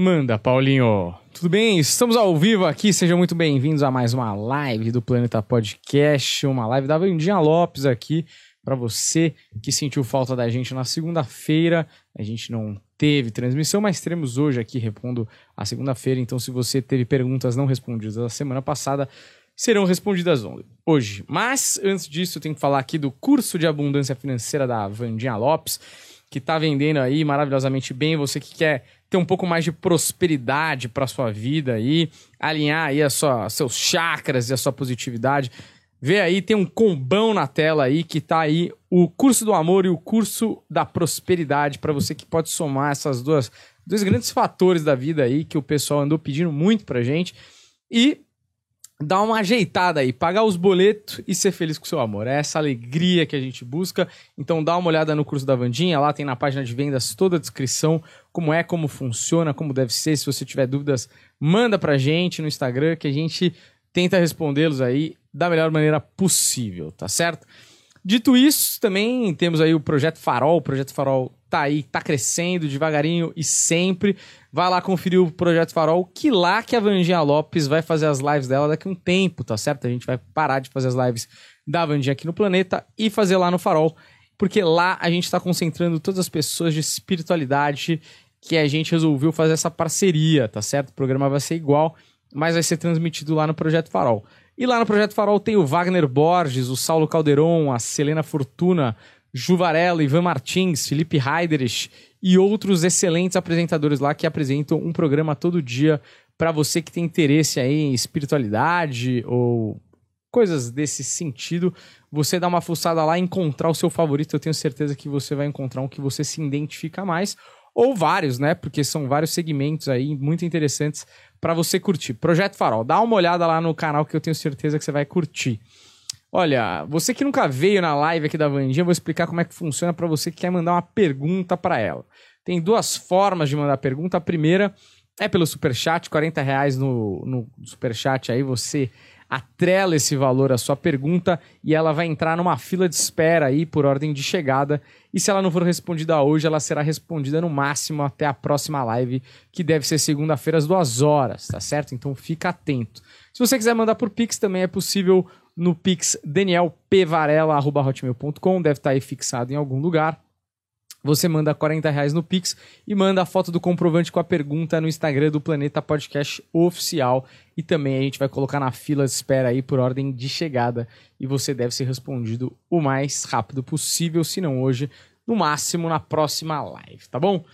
Manda, Paulinho. Tudo bem? Estamos ao vivo aqui. Sejam muito bem-vindos a mais uma live do Planeta Podcast, uma live da Vandinha Lopes aqui para você que sentiu falta da gente na segunda-feira. A gente não teve transmissão, mas teremos hoje aqui repondo a segunda-feira. Então, se você teve perguntas não respondidas da semana passada, serão respondidas hoje. Mas antes disso, eu tenho que falar aqui do curso de abundância financeira da Vandinha Lopes, que está vendendo aí maravilhosamente bem. Você que quer ter um pouco mais de prosperidade para sua vida aí, alinhar aí a sua, seus chakras e a sua positividade. Vê aí, tem um combão na tela aí que tá aí o curso do amor e o curso da prosperidade para você que pode somar essas duas dois grandes fatores da vida aí que o pessoal andou pedindo muito pra gente. E dar uma ajeitada aí, pagar os boletos e ser feliz com seu amor. É essa alegria que a gente busca. Então dá uma olhada no curso da Vandinha, lá tem na página de vendas toda a descrição, como é, como funciona, como deve ser. Se você tiver dúvidas, manda pra gente no Instagram que a gente tenta respondê-los aí da melhor maneira possível, tá certo? Dito isso, também temos aí o Projeto Farol. O Projeto Farol tá aí, tá crescendo devagarinho e sempre. Vai lá conferir o Projeto Farol, que lá que a Vandinha Lopes vai fazer as lives dela daqui a um tempo, tá certo? A gente vai parar de fazer as lives da Vandinha aqui no planeta e fazer lá no Farol, porque lá a gente está concentrando todas as pessoas de espiritualidade que a gente resolveu fazer essa parceria, tá certo? O programa vai ser igual, mas vai ser transmitido lá no Projeto Farol. E lá no Projeto Farol tem o Wagner Borges, o Saulo Calderon, a Selena Fortuna, Juvarela, Ivan Martins, Felipe Heiderich e outros excelentes apresentadores lá que apresentam um programa todo dia para você que tem interesse aí em espiritualidade ou coisas desse sentido. Você dá uma fuçada lá encontrar o seu favorito. Eu tenho certeza que você vai encontrar um que você se identifica mais ou vários, né? Porque são vários segmentos aí muito interessantes para você curtir. Projeto Farol, dá uma olhada lá no canal que eu tenho certeza que você vai curtir. Olha, você que nunca veio na live aqui da Vandinha, eu vou explicar como é que funciona para você que quer mandar uma pergunta para ela. Tem duas formas de mandar pergunta. A primeira é pelo superchat, 40 reais no, no superchat aí você atrela esse valor à sua pergunta e ela vai entrar numa fila de espera aí por ordem de chegada. E se ela não for respondida hoje, ela será respondida no máximo até a próxima live, que deve ser segunda-feira às duas horas, tá certo? Então fica atento. Se você quiser mandar por Pix, também é possível no Pix danielpvarela.hotmail.com, deve estar tá aí fixado em algum lugar. Você manda 40 reais no Pix e manda a foto do comprovante com a pergunta no Instagram do Planeta Podcast Oficial. E também a gente vai colocar na fila de espera aí por ordem de chegada. E você deve ser respondido o mais rápido possível, se não hoje, no máximo na próxima live, tá bom?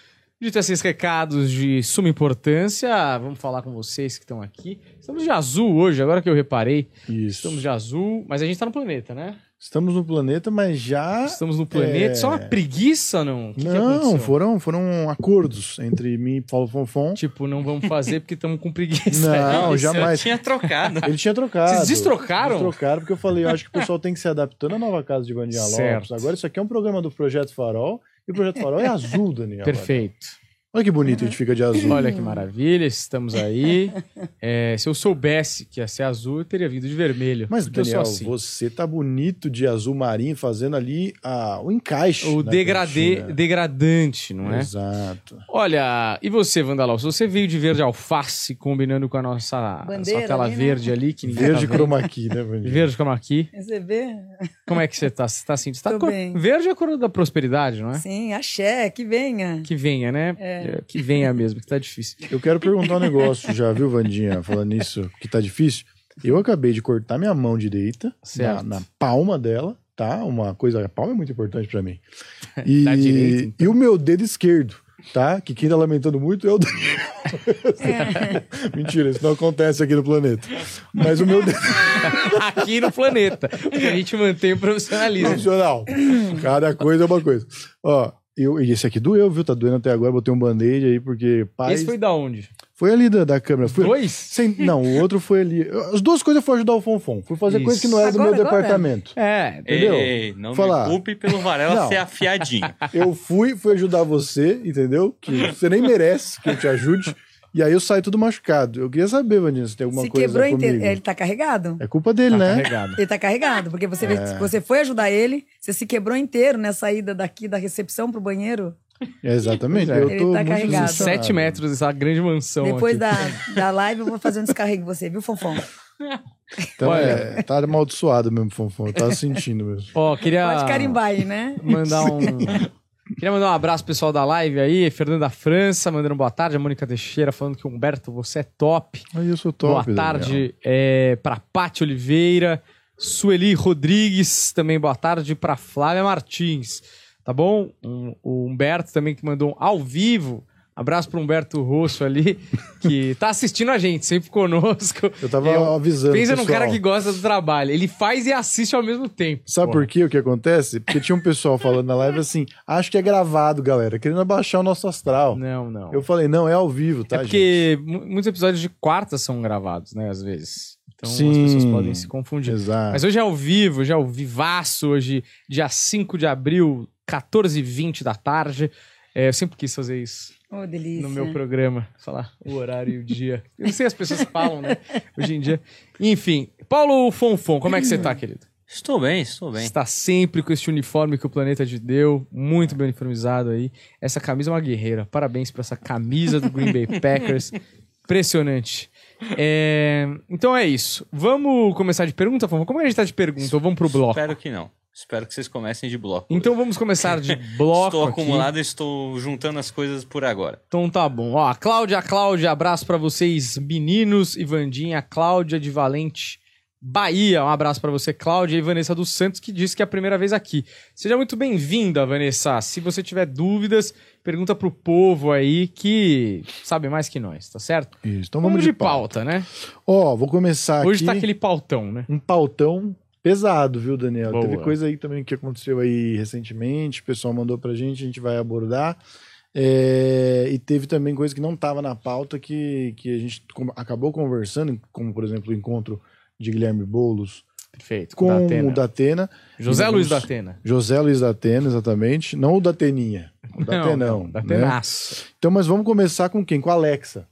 Dito esses recados de suma importância, vamos falar com vocês que estão aqui. Estamos de azul hoje, agora que eu reparei. Isso. Estamos de azul, mas a gente está no planeta, né? Estamos no planeta, mas já. Estamos no planeta. É... Só uma preguiça, não? Que não, que foram, foram acordos entre mim e Paulo Fonfon. Tipo, não vamos fazer porque estamos com preguiça. Não, Ele jamais. tinha trocado. Ele tinha trocado. Vocês destrocaram? Eles trocaram porque eu falei, eu acho que o pessoal tem que se adaptando à nova casa de Vandinha Lopes. Agora isso aqui é um programa do Projeto Farol. E o Projeto Farol é azul, Daniel. Perfeito. Olha que bonito a gente fica de azul. Olha que maravilha, estamos aí. É, se eu soubesse que ia ser azul, eu teria vindo de vermelho. Mas, Daniel, assim. você tá bonito de azul marinho, fazendo ali a, o encaixe. O degradê, degradante, não é? Exato. Olha, e você, Vandalão? Se você veio de verde alface, combinando com a nossa, Bandeira, tela ali, né? verde né? ali, que Verde tá chroma key, né, Vandinha? Verde chroma key. Você vê? Como é que você tá? Você tá assim? Você tá cor... bem. Verde é a cor da prosperidade, não é? Sim, axé, que venha. Que venha, né? É. É, que venha mesmo, que tá difícil. Eu quero perguntar um negócio já, viu, Vandinha? Falando nisso, que tá difícil. Eu acabei de cortar minha mão direita na, na, palma dela, tá? Uma coisa, a palma é muito importante para mim. E, direita, então. e o meu dedo esquerdo. tá? Que quem tá lamentando muito é o Daniel. É. Mentira, isso não acontece aqui no planeta. Mas o meu. aqui no planeta. Porque a gente mantém o profissionalismo. Profissional. Cada coisa é uma coisa. Ó, eu, e esse aqui doeu, viu? Tá doendo até agora. Botei um band-aid aí, porque. Pai... Esse foi da onde? Foi ali da, da câmera. Foi, Dois? Sem, não, o outro foi ali. As duas coisas foram ajudar o Fonfon. Fui fazer Isso. coisa que não era agora, do meu departamento. É, entendeu? Ei, não Falar. me culpe pelo Varela não. ser afiadinho. Eu fui, fui ajudar você, entendeu? Que você nem merece que eu te ajude. E aí eu saio tudo machucado. Eu queria saber, Vandinho, se tem alguma se coisa quebrou inteiro. Ele tá carregado? É culpa dele, tá né? Carregado. Ele tá carregado, porque você, é. você foi ajudar ele, você se quebrou inteiro nessa ida daqui da recepção pro banheiro. É, exatamente. É. Eu Ele tá carregado. Sete metros, essa grande mansão. Depois da, da live, eu vou fazer um descarrego em você, viu, Fonfon? Então, Olha, é, tá amaldiçoado mesmo, Fonfon. Eu tava sentindo mesmo. Ó, queria. Pode carimbar aí, né? Mandar um. Queria mandar um abraço pro pessoal da live aí, Fernanda França, mandando boa tarde, a Mônica Teixeira falando que Humberto, você é top. Eu sou top. Boa tarde é, pra Paty Oliveira, Sueli Rodrigues, também boa tarde pra Flávia Martins tá bom? O Humberto também que mandou um ao vivo. Abraço pro Humberto Rosso ali, que tá assistindo a gente, sempre conosco. Eu tava eu, avisando. Pensa num cara que gosta do trabalho. Ele faz e assiste ao mesmo tempo. Sabe por quê o que acontece? Porque tinha um pessoal falando na live assim: acho que é gravado, galera, querendo abaixar o nosso astral. Não, não. Eu falei, não, é ao vivo, tá? É porque gente? muitos episódios de quarta são gravados, né, às vezes. Então Sim, as pessoas podem se confundir. Exato. Mas hoje é ao vivo, já é ao vivaço, hoje, dia 5 de abril, 14h20 da tarde. É, eu sempre quis fazer isso. Oh, delícia. No meu programa. Falar o horário e o dia. Eu não sei, as pessoas falam, né? Hoje em dia. Enfim, Paulo Fonfon, como é que você tá, querido? Estou bem, estou bem. Está sempre com este uniforme que o planeta te deu, muito bem uniformizado aí. Essa camisa é uma guerreira. Parabéns por essa camisa do Green Bay Packers. Impressionante. É... Então é isso. Vamos começar de pergunta, Fonfon? Como é que a gente tá de pergunta? Ou vamos pro bloco? Espero que não. Espero que vocês comecem de bloco. Então hoje. vamos começar de bloco. estou acumulado e estou juntando as coisas por agora. Então tá bom. Ó, Cláudia, Cláudia, abraço para vocês, meninos e Vandinha, Cláudia de Valente, Bahia. Um abraço para você, Cláudia e Vanessa dos Santos, que disse que é a primeira vez aqui. Seja muito bem-vinda, Vanessa. Se você tiver dúvidas, pergunta pro povo aí que sabe mais que nós, tá certo? Isso. Então vamos, vamos de, de pauta. pauta, né? Ó, vou começar Hoje aqui... tá aquele pautão, né? Um pautão pesado, viu, Daniel? Boa. Teve coisa aí também que aconteceu aí recentemente, o pessoal mandou pra gente, a gente vai abordar. É, e teve também coisa que não estava na pauta que, que a gente acabou conversando, como por exemplo o encontro de Guilherme Boulos Perfeito, com Datena. o Datena. José Luiz Datena. José Luiz Datena, exatamente. Não o Dateninha. O Datenão. Não, Datenaço. Né? Então, mas vamos começar com quem? Com a Alexa.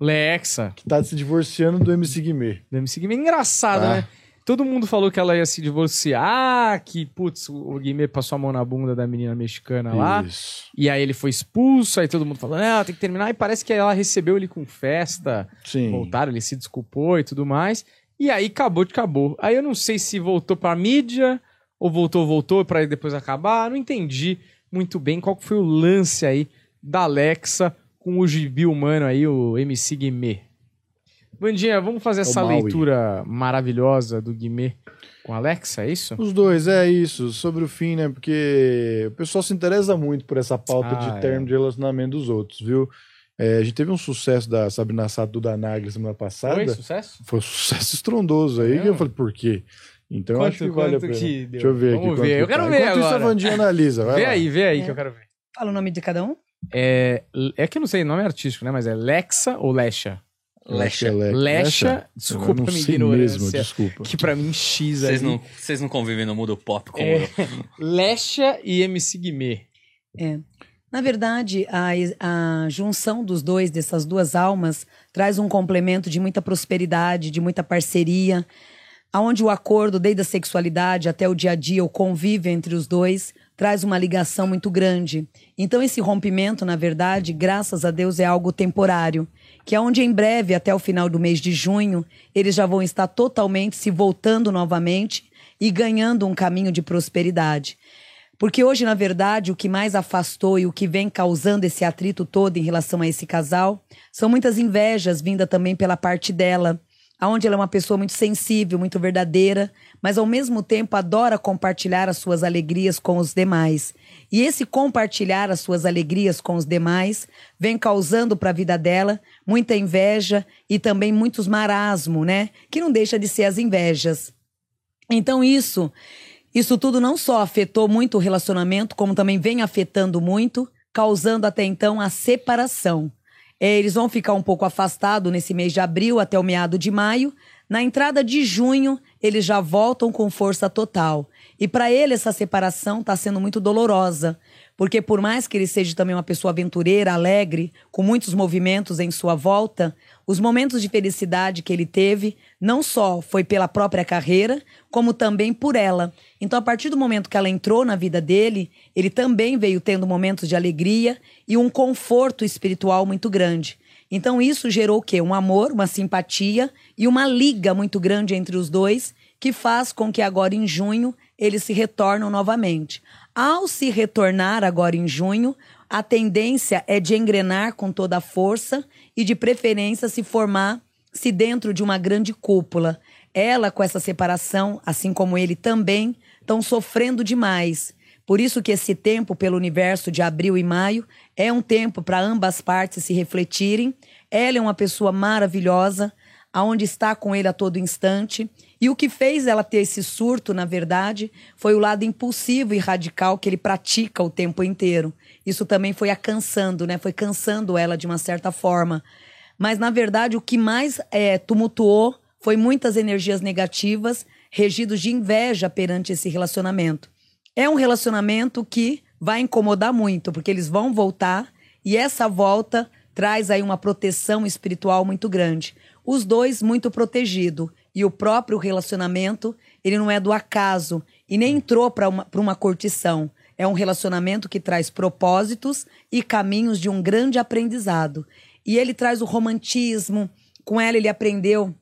Lexa. Que tá se divorciando do MC Guimê. Do MC Guimê. Engraçado, ah. né? Todo mundo falou que ela ia se divorciar, que, putz, o Guimê passou a mão na bunda da menina mexicana lá. Isso. E aí ele foi expulso, aí todo mundo falou, não, tem que terminar. E parece que ela recebeu ele com festa. Sim. Voltaram, ele se desculpou e tudo mais. E aí acabou de acabou. Aí eu não sei se voltou pra mídia, ou voltou, voltou para depois acabar. Não entendi muito bem qual foi o lance aí da Alexa com o gibi humano aí, o MC Guimê. Bandinha, vamos fazer essa leitura maravilhosa do Guimê com a Alexa, é isso? Os dois, é isso. Sobre o fim, né? Porque o pessoal se interessa muito por essa pauta ah, de termo é. de relacionamento dos outros, viu? É, a gente teve um sucesso da Sabrina Sato da Nagli semana passada. Foi sucesso? Foi um sucesso estrondoso aí, é. que eu falei, por quê? Então quanto, eu acho que vale a pena. Que Deixa eu ver Vamos aqui. Ver. Eu quero tá. ver Enquanto agora. isso, a Vandinha analisa. vê lá. aí, vê aí é. que eu quero ver. Fala o nome de cada um. É, é que eu não sei, nome é artístico, né? Mas é Lexa ou Lecha? Lecha. Lecha. Desculpa a minha ignorância. Mesmo, desculpa. Que pra mim X Vocês não, vocês não convivem no mundo pop como é, eu. Lecha e MC Guimê. É. Na verdade, a, a junção dos dois, dessas duas almas, traz um complemento de muita prosperidade, de muita parceria, aonde o acordo, desde a sexualidade até o dia a dia, o convívio entre os dois, traz uma ligação muito grande. Então, esse rompimento, na verdade, graças a Deus, é algo temporário que é onde em breve, até o final do mês de junho, eles já vão estar totalmente se voltando novamente e ganhando um caminho de prosperidade. Porque hoje, na verdade, o que mais afastou e o que vem causando esse atrito todo em relação a esse casal são muitas invejas vindas também pela parte dela, onde ela é uma pessoa muito sensível, muito verdadeira, mas ao mesmo tempo adora compartilhar as suas alegrias com os demais. E esse compartilhar as suas alegrias com os demais vem causando para a vida dela muita inveja e também muitos marasmo, né? Que não deixa de ser as invejas. Então isso, isso tudo não só afetou muito o relacionamento, como também vem afetando muito, causando até então a separação. É, eles vão ficar um pouco afastados nesse mês de abril até o meado de maio. Na entrada de junho, eles já voltam com força total. E para ele, essa separação está sendo muito dolorosa, porque por mais que ele seja também uma pessoa aventureira, alegre, com muitos movimentos em sua volta, os momentos de felicidade que ele teve não só foi pela própria carreira, como também por ela. Então, a partir do momento que ela entrou na vida dele, ele também veio tendo momentos de alegria e um conforto espiritual muito grande. Então, isso gerou o quê? Um amor, uma simpatia e uma liga muito grande entre os dois, que faz com que agora em junho eles se retornam novamente. Ao se retornar agora em junho, a tendência é de engrenar com toda a força e de preferência se formar se dentro de uma grande cúpula. Ela com essa separação, assim como ele também, estão sofrendo demais. Por isso que esse tempo pelo universo de abril e maio é um tempo para ambas partes se refletirem. Ela é uma pessoa maravilhosa, aonde está com ele a todo instante e o que fez ela ter esse surto, na verdade, foi o lado impulsivo e radical que ele pratica o tempo inteiro. Isso também foi a cansando, né? Foi cansando ela de uma certa forma. Mas, na verdade, o que mais é, tumultuou foi muitas energias negativas, regidos de inveja perante esse relacionamento. É um relacionamento que vai incomodar muito, porque eles vão voltar e essa volta traz aí uma proteção espiritual muito grande. Os dois muito protegidos e o próprio relacionamento, ele não é do acaso e nem entrou para uma, uma curtição. É um relacionamento que traz propósitos e caminhos de um grande aprendizado. E ele traz o romantismo, com ela ele aprendeu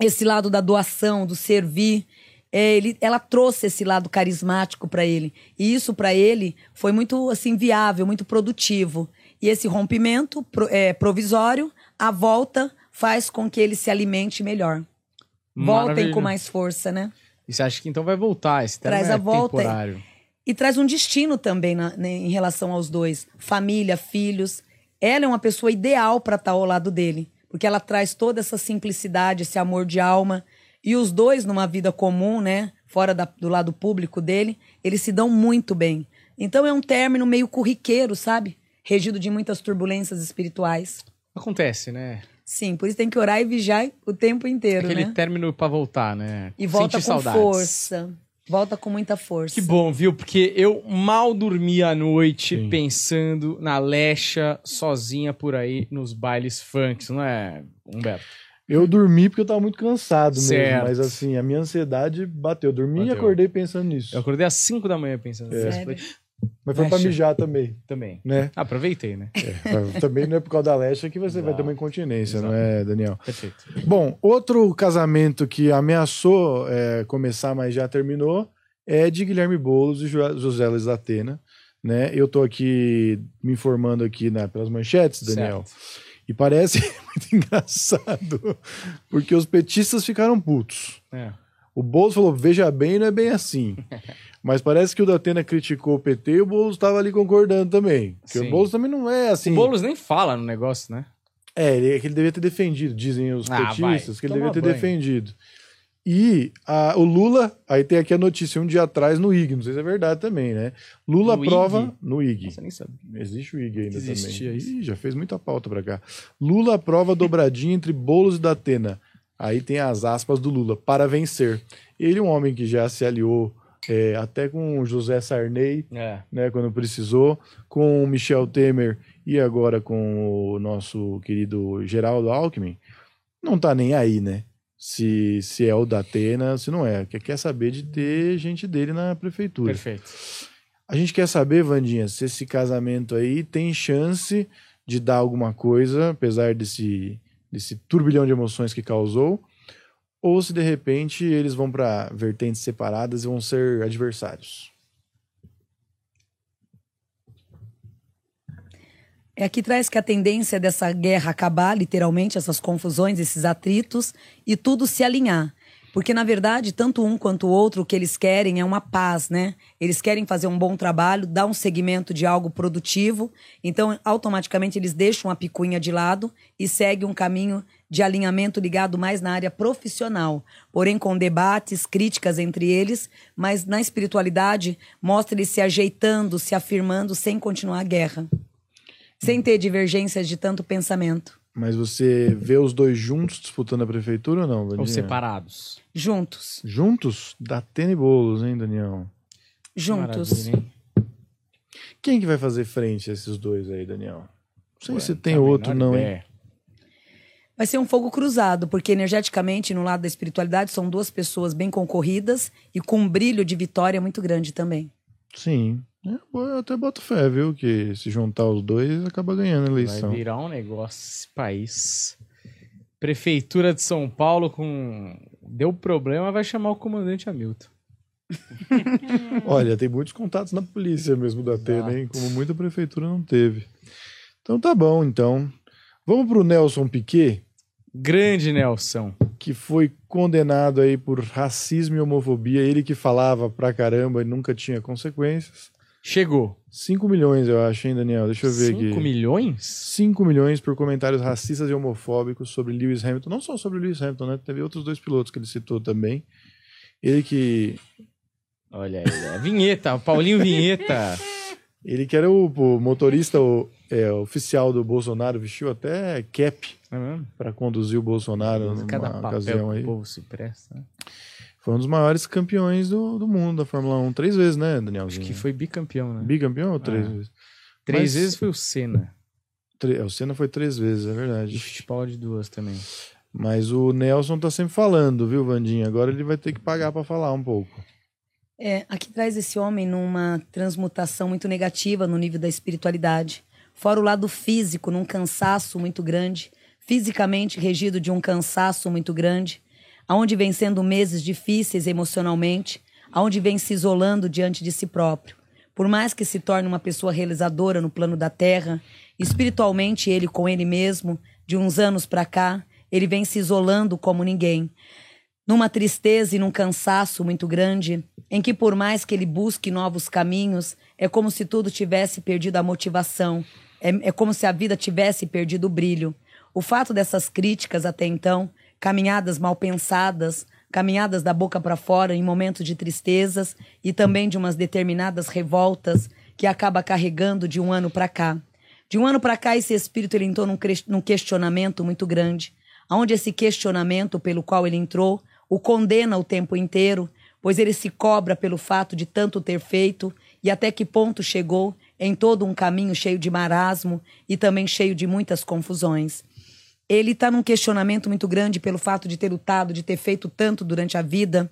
esse lado da doação, do servir. É, ele, ela trouxe esse lado carismático para ele. E isso para ele foi muito assim viável, muito produtivo. E esse rompimento é, provisório, a volta faz com que ele se alimente melhor. Voltem com mais força, né? E você acha que então vai voltar? Esse traz é a volta temporário. E traz um destino também na, né, em relação aos dois: família, filhos. Ela é uma pessoa ideal para estar ao lado dele, porque ela traz toda essa simplicidade, esse amor de alma. E os dois, numa vida comum, né, fora da, do lado público dele, eles se dão muito bem. Então é um término meio corriqueiro, sabe? Regido de muitas turbulências espirituais. Acontece, né? Sim, por isso tem que orar e vigiar o tempo inteiro, Aquele né? término para voltar, né? E volta Sentir com saudades. força. Volta com muita força. Que bom, viu? Porque eu mal dormi à noite Sim. pensando na Lecha sozinha por aí nos bailes funk, não é, Humberto? Eu dormi porque eu tava muito cansado certo. mesmo, mas assim, a minha ansiedade bateu. Eu dormi bateu. e acordei pensando nisso. Eu acordei às 5 da manhã pensando é. Mas foi pra mijar também. Também. Né? Aproveitei, né? É, também não é por causa da Lecha que você Exato. vai ter uma incontinência, Exato. não é, Daniel? Perfeito. Bom, outro casamento que ameaçou é, começar, mas já terminou, é de Guilherme Boulos e José Luiz Atena. Né? Eu tô aqui me informando aqui né, pelas manchetes, Daniel. Certo. E parece muito engraçado, porque os petistas ficaram putos. É. O Boulos falou: veja bem, não é bem assim. Mas parece que o Datena criticou o PT e o Boulos estava ali concordando também. Porque Sim. o Boulos também não é assim. O Boulos nem fala no negócio, né? É, ele, é que ele devia ter defendido, dizem os ah, petistas, vai. que ele Toma devia ter banho. defendido. E a, o Lula, aí tem aqui a notícia um dia atrás no IG, não sei se é verdade também, né? Lula no aprova IG? no IG. Nossa, nem sabe. Existe o IG ainda Existe também. Ih, já fez muita pauta pra cá. Lula aprova dobradinha entre Boulos e Datena. Aí tem as aspas do Lula, para vencer. Ele é um homem que já se aliou é, até com o José Sarney, é. né, quando precisou, com o Michel Temer e agora com o nosso querido Geraldo Alckmin, não tá nem aí, né? Se, se é o da Atena, se não é. Quer, quer saber de ter gente dele na prefeitura. Perfeito. A gente quer saber, Vandinha, se esse casamento aí tem chance de dar alguma coisa, apesar desse, desse turbilhão de emoções que causou, ou se de repente eles vão para vertentes separadas e vão ser adversários. É aqui traz que a tendência dessa guerra acabar, literalmente, essas confusões, esses atritos, e tudo se alinhar. Porque, na verdade, tanto um quanto o outro, o que eles querem é uma paz, né? Eles querem fazer um bom trabalho, dar um segmento de algo produtivo. Então, automaticamente, eles deixam a picuinha de lado e seguem um caminho de alinhamento ligado mais na área profissional. Porém, com debates, críticas entre eles, mas na espiritualidade, mostra eles se ajeitando, se afirmando, sem continuar a guerra. Sem ter divergências de tanto pensamento. Mas você vê os dois juntos disputando a prefeitura ou não? Ou separados? Juntos. Juntos? Da Tene Bolos, hein, Daniel? Juntos. Quem que vai fazer frente a esses dois aí, Daniel? Não sei Ué, se tem tá outro, não, hein? Vai ser um fogo cruzado, porque energeticamente, no lado da espiritualidade, são duas pessoas bem concorridas e com um brilho de vitória muito grande também. Sim. É, eu até boto fé, viu? Que se juntar os dois, acaba ganhando a eleição. Vai virar um negócio esse país. Prefeitura de São Paulo com. Deu problema, vai chamar o comandante Hamilton. Olha, tem muitos contatos na polícia mesmo da Atena, hein? Como muita prefeitura não teve. Então tá bom, então. Vamos pro Nelson Piquet. Grande Nelson. Que foi condenado aí por racismo e homofobia. Ele que falava pra caramba e nunca tinha consequências. Chegou. 5 milhões, eu acho, hein, Daniel? Deixa eu ver Cinco aqui. 5 milhões? 5 milhões por comentários racistas e homofóbicos sobre Lewis Hamilton. Não só sobre Lewis Hamilton, né? Teve outros dois pilotos que ele citou também. Ele que. Olha aí, é vinheta, Paulinho Vinheta. ele que era o, o motorista o, é, oficial do Bolsonaro, vestiu até cap é para conduzir o Bolsonaro numa Cada ocasião aí. O povo se presta. Né? Foi um dos maiores campeões do, do mundo da Fórmula 1. Três vezes, né, Daniel? Acho que foi bicampeão, né? Bicampeão ou três ah. vezes? Três Mas... vezes foi o Senna. É, o Senna foi três vezes, é verdade. E Fittipaldi duas também. Mas o Nelson tá sempre falando, viu, Vandinha? Agora ele vai ter que pagar para falar um pouco. É, aqui traz esse homem numa transmutação muito negativa no nível da espiritualidade. Fora o lado físico, num cansaço muito grande. Fisicamente regido de um cansaço muito grande aonde vem sendo meses difíceis emocionalmente, aonde vem se isolando diante de si próprio. Por mais que se torne uma pessoa realizadora no plano da terra, espiritualmente ele com ele mesmo, de uns anos para cá, ele vem se isolando como ninguém. Numa tristeza e num cansaço muito grande, em que por mais que ele busque novos caminhos, é como se tudo tivesse perdido a motivação, é, é como se a vida tivesse perdido o brilho. O fato dessas críticas até então caminhadas mal pensadas, caminhadas da boca para fora em momentos de tristezas e também de umas determinadas revoltas que acaba carregando de um ano para cá. De um ano para cá, esse espírito ele entrou num questionamento muito grande, onde esse questionamento pelo qual ele entrou o condena o tempo inteiro, pois ele se cobra pelo fato de tanto ter feito e até que ponto chegou em todo um caminho cheio de marasmo e também cheio de muitas confusões ele está num questionamento muito grande pelo fato de ter lutado, de ter feito tanto durante a vida.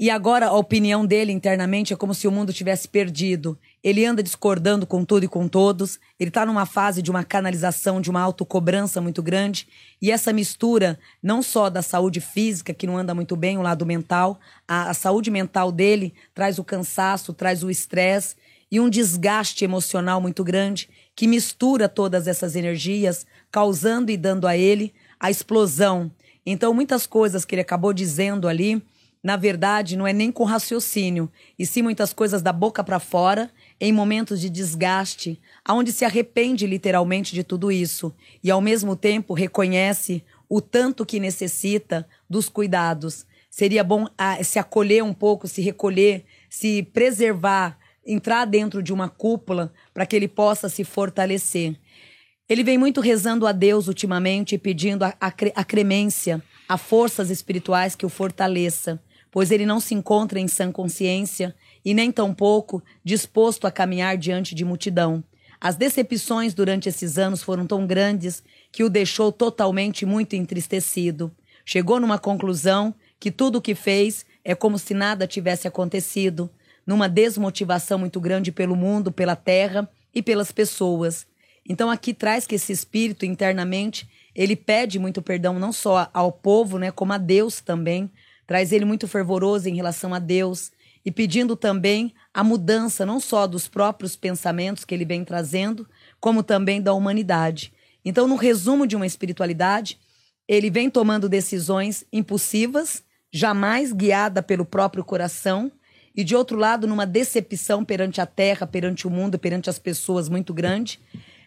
E agora a opinião dele internamente é como se o mundo tivesse perdido. Ele anda discordando com tudo e com todos. Ele está numa fase de uma canalização, de uma autocobrança muito grande. E essa mistura, não só da saúde física, que não anda muito bem, o lado mental, a, a saúde mental dele traz o cansaço, traz o estresse e um desgaste emocional muito grande que mistura todas essas energias, causando e dando a ele a explosão. Então, muitas coisas que ele acabou dizendo ali, na verdade, não é nem com raciocínio, e sim muitas coisas da boca para fora, em momentos de desgaste, aonde se arrepende literalmente de tudo isso e ao mesmo tempo reconhece o tanto que necessita dos cuidados. Seria bom ah, se acolher um pouco, se recolher, se preservar, entrar dentro de uma cúpula para que ele possa se fortalecer. Ele vem muito rezando a Deus ultimamente, pedindo a, a, a cremência, a forças espirituais que o fortaleça, pois ele não se encontra em sã consciência e nem tampouco disposto a caminhar diante de multidão. As decepções durante esses anos foram tão grandes que o deixou totalmente muito entristecido. Chegou numa conclusão que tudo o que fez é como se nada tivesse acontecido, numa desmotivação muito grande pelo mundo, pela terra e pelas pessoas. Então aqui traz que esse espírito internamente, ele pede muito perdão não só ao povo, né, como a Deus também. Traz ele muito fervoroso em relação a Deus e pedindo também a mudança não só dos próprios pensamentos que ele vem trazendo, como também da humanidade. Então, no resumo de uma espiritualidade, ele vem tomando decisões impulsivas, jamais guiada pelo próprio coração, e de outro lado, numa decepção perante a terra, perante o mundo, perante as pessoas muito grande.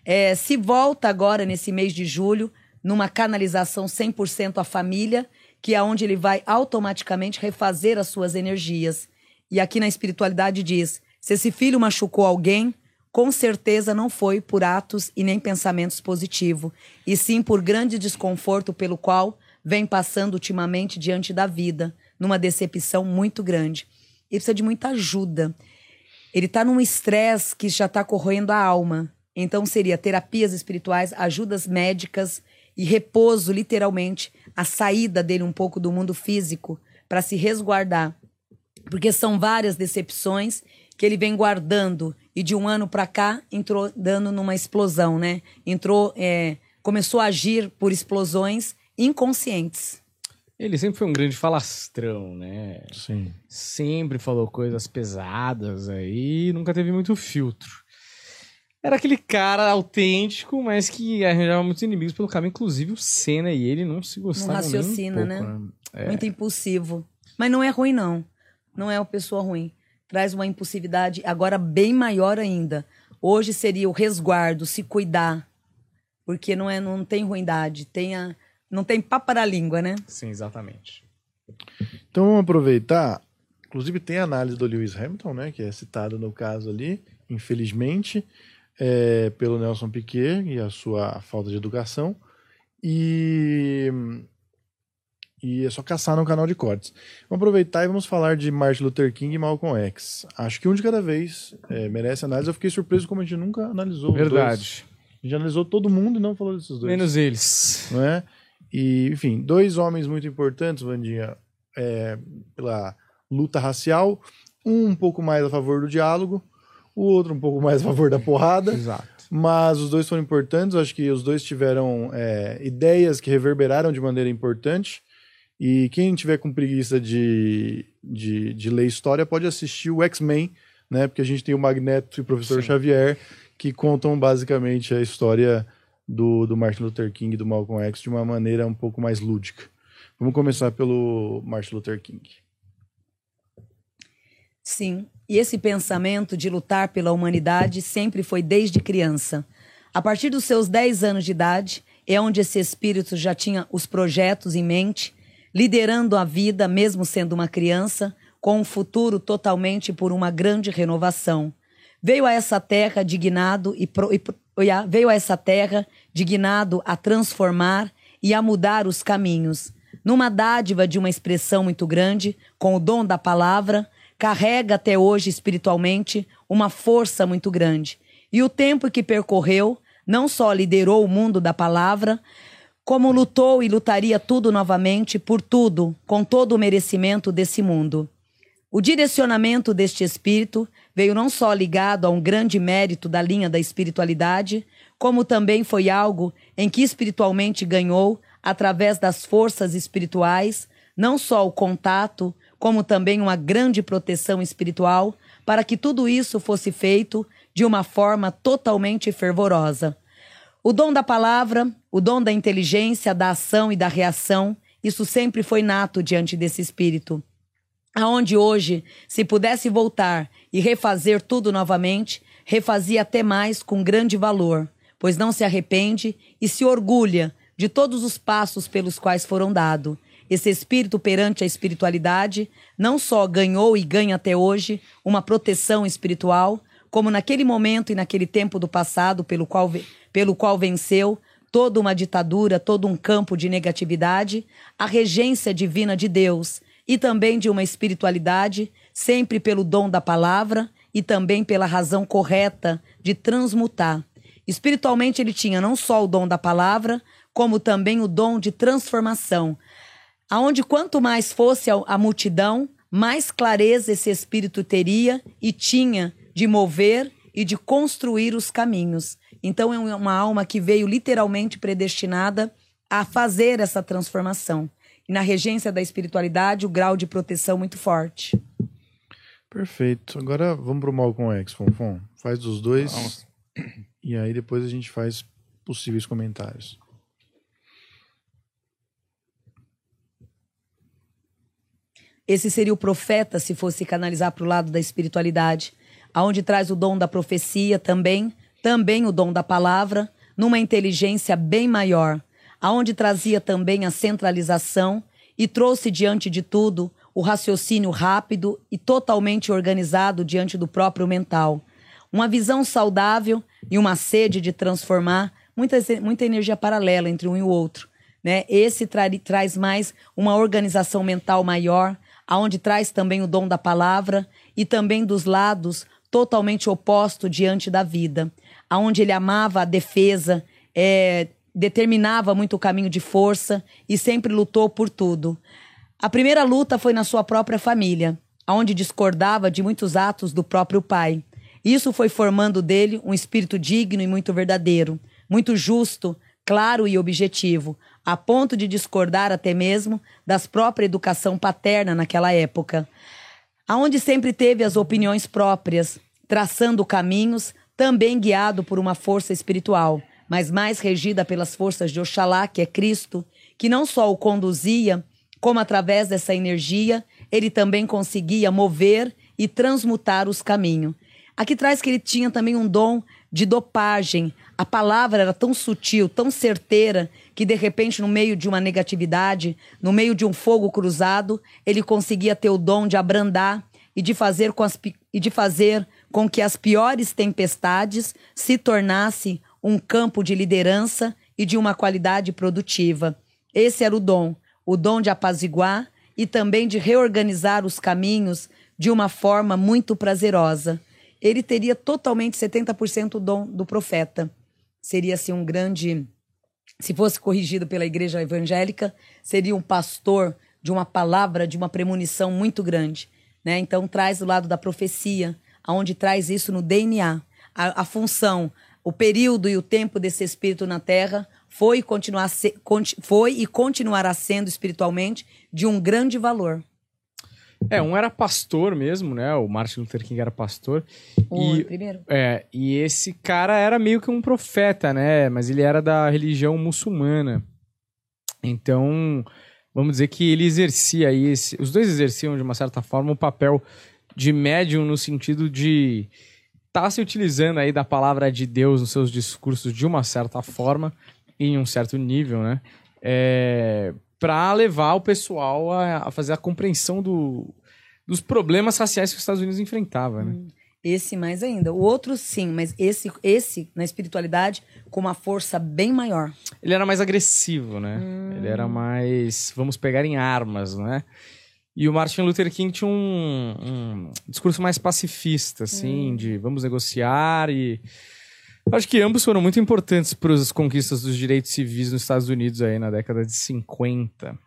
É, se volta agora, nesse mês de julho, numa canalização 100% à família, que é onde ele vai automaticamente refazer as suas energias. E aqui na espiritualidade diz: se esse filho machucou alguém, com certeza não foi por atos e nem pensamentos positivos, e sim por grande desconforto pelo qual vem passando ultimamente diante da vida, numa decepção muito grande. Ele precisa de muita ajuda. Ele está num estresse que já está corroendo a alma. Então seria terapias espirituais, ajudas médicas e repouso, literalmente, a saída dele um pouco do mundo físico para se resguardar. Porque são várias decepções que ele vem guardando e de um ano para cá entrou dando numa explosão, né? Entrou, é, começou a agir por explosões inconscientes. Ele sempre foi um grande falastrão, né? Sim. Sempre falou coisas pesadas aí, nunca teve muito filtro. Era aquele cara autêntico, mas que arranjava muitos inimigos pelo caminho. Inclusive o Senna e ele não se gostavam Não raciocina, nem um pouco, né? né? É. Muito impulsivo. Mas não é ruim, não. Não é uma pessoa ruim. Traz uma impulsividade agora bem maior ainda. Hoje seria o resguardo, se cuidar. Porque não, é, não tem ruindade, tem a, não tem papo na língua, né? Sim, exatamente. Então vamos aproveitar. Inclusive tem a análise do Lewis Hamilton, né? Que é citado no caso ali, infelizmente, é, pelo Nelson Piquet e a sua falta de educação. E, e é só caçar no canal de cortes. Vamos aproveitar e vamos falar de Martin Luther King e Malcolm X. Acho que um de cada vez é, merece análise. Eu fiquei surpreso como a gente nunca analisou os dois. Verdade. A gente analisou todo mundo e não falou desses dois Menos eles. não é? E, enfim, dois homens muito importantes, Vandinha, é, pela luta racial, um um pouco mais a favor do diálogo, o outro um pouco mais a favor da porrada, Exato. mas os dois foram importantes, acho que os dois tiveram é, ideias que reverberaram de maneira importante, e quem tiver com preguiça de, de, de ler história pode assistir o X-Men, né, porque a gente tem o Magneto e o Professor Sim. Xavier, que contam basicamente a história do, do Martin Luther King e do Malcolm X de uma maneira um pouco mais lúdica. Vamos começar pelo Martin Luther King. Sim. E esse pensamento de lutar pela humanidade sempre foi desde criança. A partir dos seus 10 anos de idade, é onde esse espírito já tinha os projetos em mente, liderando a vida, mesmo sendo uma criança, com um futuro totalmente por uma grande renovação. Veio a essa terra dignado e, pro- e pro- e a- veio a essa terra dignado a transformar e a mudar os caminhos. Numa dádiva de uma expressão muito grande, com o dom da palavra, carrega até hoje espiritualmente uma força muito grande. E o tempo que percorreu não só liderou o mundo da palavra, como lutou e lutaria tudo novamente por tudo, com todo o merecimento desse mundo. O direcionamento deste espírito veio não só ligado a um grande mérito da linha da espiritualidade, como também foi algo em que espiritualmente ganhou, através das forças espirituais, não só o contato, como também uma grande proteção espiritual, para que tudo isso fosse feito de uma forma totalmente fervorosa. O dom da palavra, o dom da inteligência, da ação e da reação, isso sempre foi nato diante desse espírito aonde hoje, se pudesse voltar e refazer tudo novamente, refazia até mais com grande valor, pois não se arrepende e se orgulha de todos os passos pelos quais foram dados. Esse espírito perante a espiritualidade não só ganhou e ganha até hoje uma proteção espiritual, como naquele momento e naquele tempo do passado pelo qual, pelo qual venceu toda uma ditadura, todo um campo de negatividade, a regência divina de Deus e também de uma espiritualidade, sempre pelo dom da palavra e também pela razão correta de transmutar. Espiritualmente, ele tinha não só o dom da palavra, como também o dom de transformação, aonde quanto mais fosse a, multidão, mais clareza esse espírito teria e tinha de mover e de construir os caminhos. Então é um- uma alma que veio literalmente predestinada a fazer essa transformação. E na regência da espiritualidade, o grau de proteção muito forte. Perfeito. Agora vamos pro Malcolm X, Fonfon. Faz dos dois. Vamos. e aí depois a gente faz possíveis comentários. Esse seria o profeta se fosse canalizar para o lado da espiritualidade, aonde traz o dom da profecia também, também o dom da palavra, numa inteligência bem maior, aonde trazia também a centralização e trouxe diante de tudo o raciocínio rápido e totalmente organizado diante do próprio mental. Uma visão saudável e uma sede de transformar, muita, muita energia paralela entre um e o outro. Né? Esse tra traz mais uma organização mental maior, aonde traz também o dom da palavra e também dos lados totalmente oposto diante da vida, aonde ele amava a defesa, é, determinava muito o caminho de força e sempre lutou por tudo. A primeira luta foi na sua própria família, aonde discordava de muitos atos do próprio pai. Isso foi formando dele um espírito digno e muito verdadeiro, muito justo, claro e objetivo, a ponto de discordar até mesmo das própria educação paterna naquela época, aonde sempre teve as opiniões próprias, traçando caminhos, também guiado por uma força espiritual, mas mais regida pelas forças de Oxalá, que é Cristo, que não só o conduzia, como através dessa energia ele também conseguia mover e transmutar os caminhos. Aqui traz que ele tinha também um dom de dopagem. A palavra era tão sutil, tão certeira, que de repente, no meio de uma negatividade, no meio de um fogo cruzado, ele conseguia ter o dom de abrandar e de fazer com, as, e de fazer com que as piores tempestades se tornasse um campo de liderança e de uma qualidade produtiva. Esse era o dom, o dom de apaziguar e também de reorganizar os caminhos de uma forma muito prazerosa ele teria totalmente 70% o dom do profeta. Seria assim um grande, se fosse corrigido pela igreja evangélica, seria um pastor de uma palavra, de uma premonição muito grande, né? Então traz o lado da profecia, aonde traz isso no DNA, a, a função, o período e o tempo desse espírito na terra foi continuar se, foi e continuará sendo espiritualmente de um grande valor. É, um era pastor mesmo, né? O Martin Luther King era pastor. O e, primeiro. É, e esse cara era meio que um profeta, né? Mas ele era da religião muçulmana. Então, vamos dizer que ele exercia aí, esse, os dois exerciam de uma certa forma o papel de médium no sentido de tá se utilizando aí da palavra de Deus nos seus discursos de uma certa forma, em um certo nível, né? É, para levar o pessoal a, a, fazer a compreensão do, dos problemas raciais que os Estados Unidos enfrentavam, né? Hum, esse mais ainda. O outro, sim, mas esse, esse na espiritualidade, com uma força bem maior. Ele era mais agressivo, né? Hum. Ele era mais. Vamos pegar em armas, né? E o Martin Luther King tinha um, um discurso mais pacifista, assim, hum. de vamos negociar e Acho que ambos foram muito importantes para as conquistas dos direitos civis nos Estados Unidos aí na década de 50.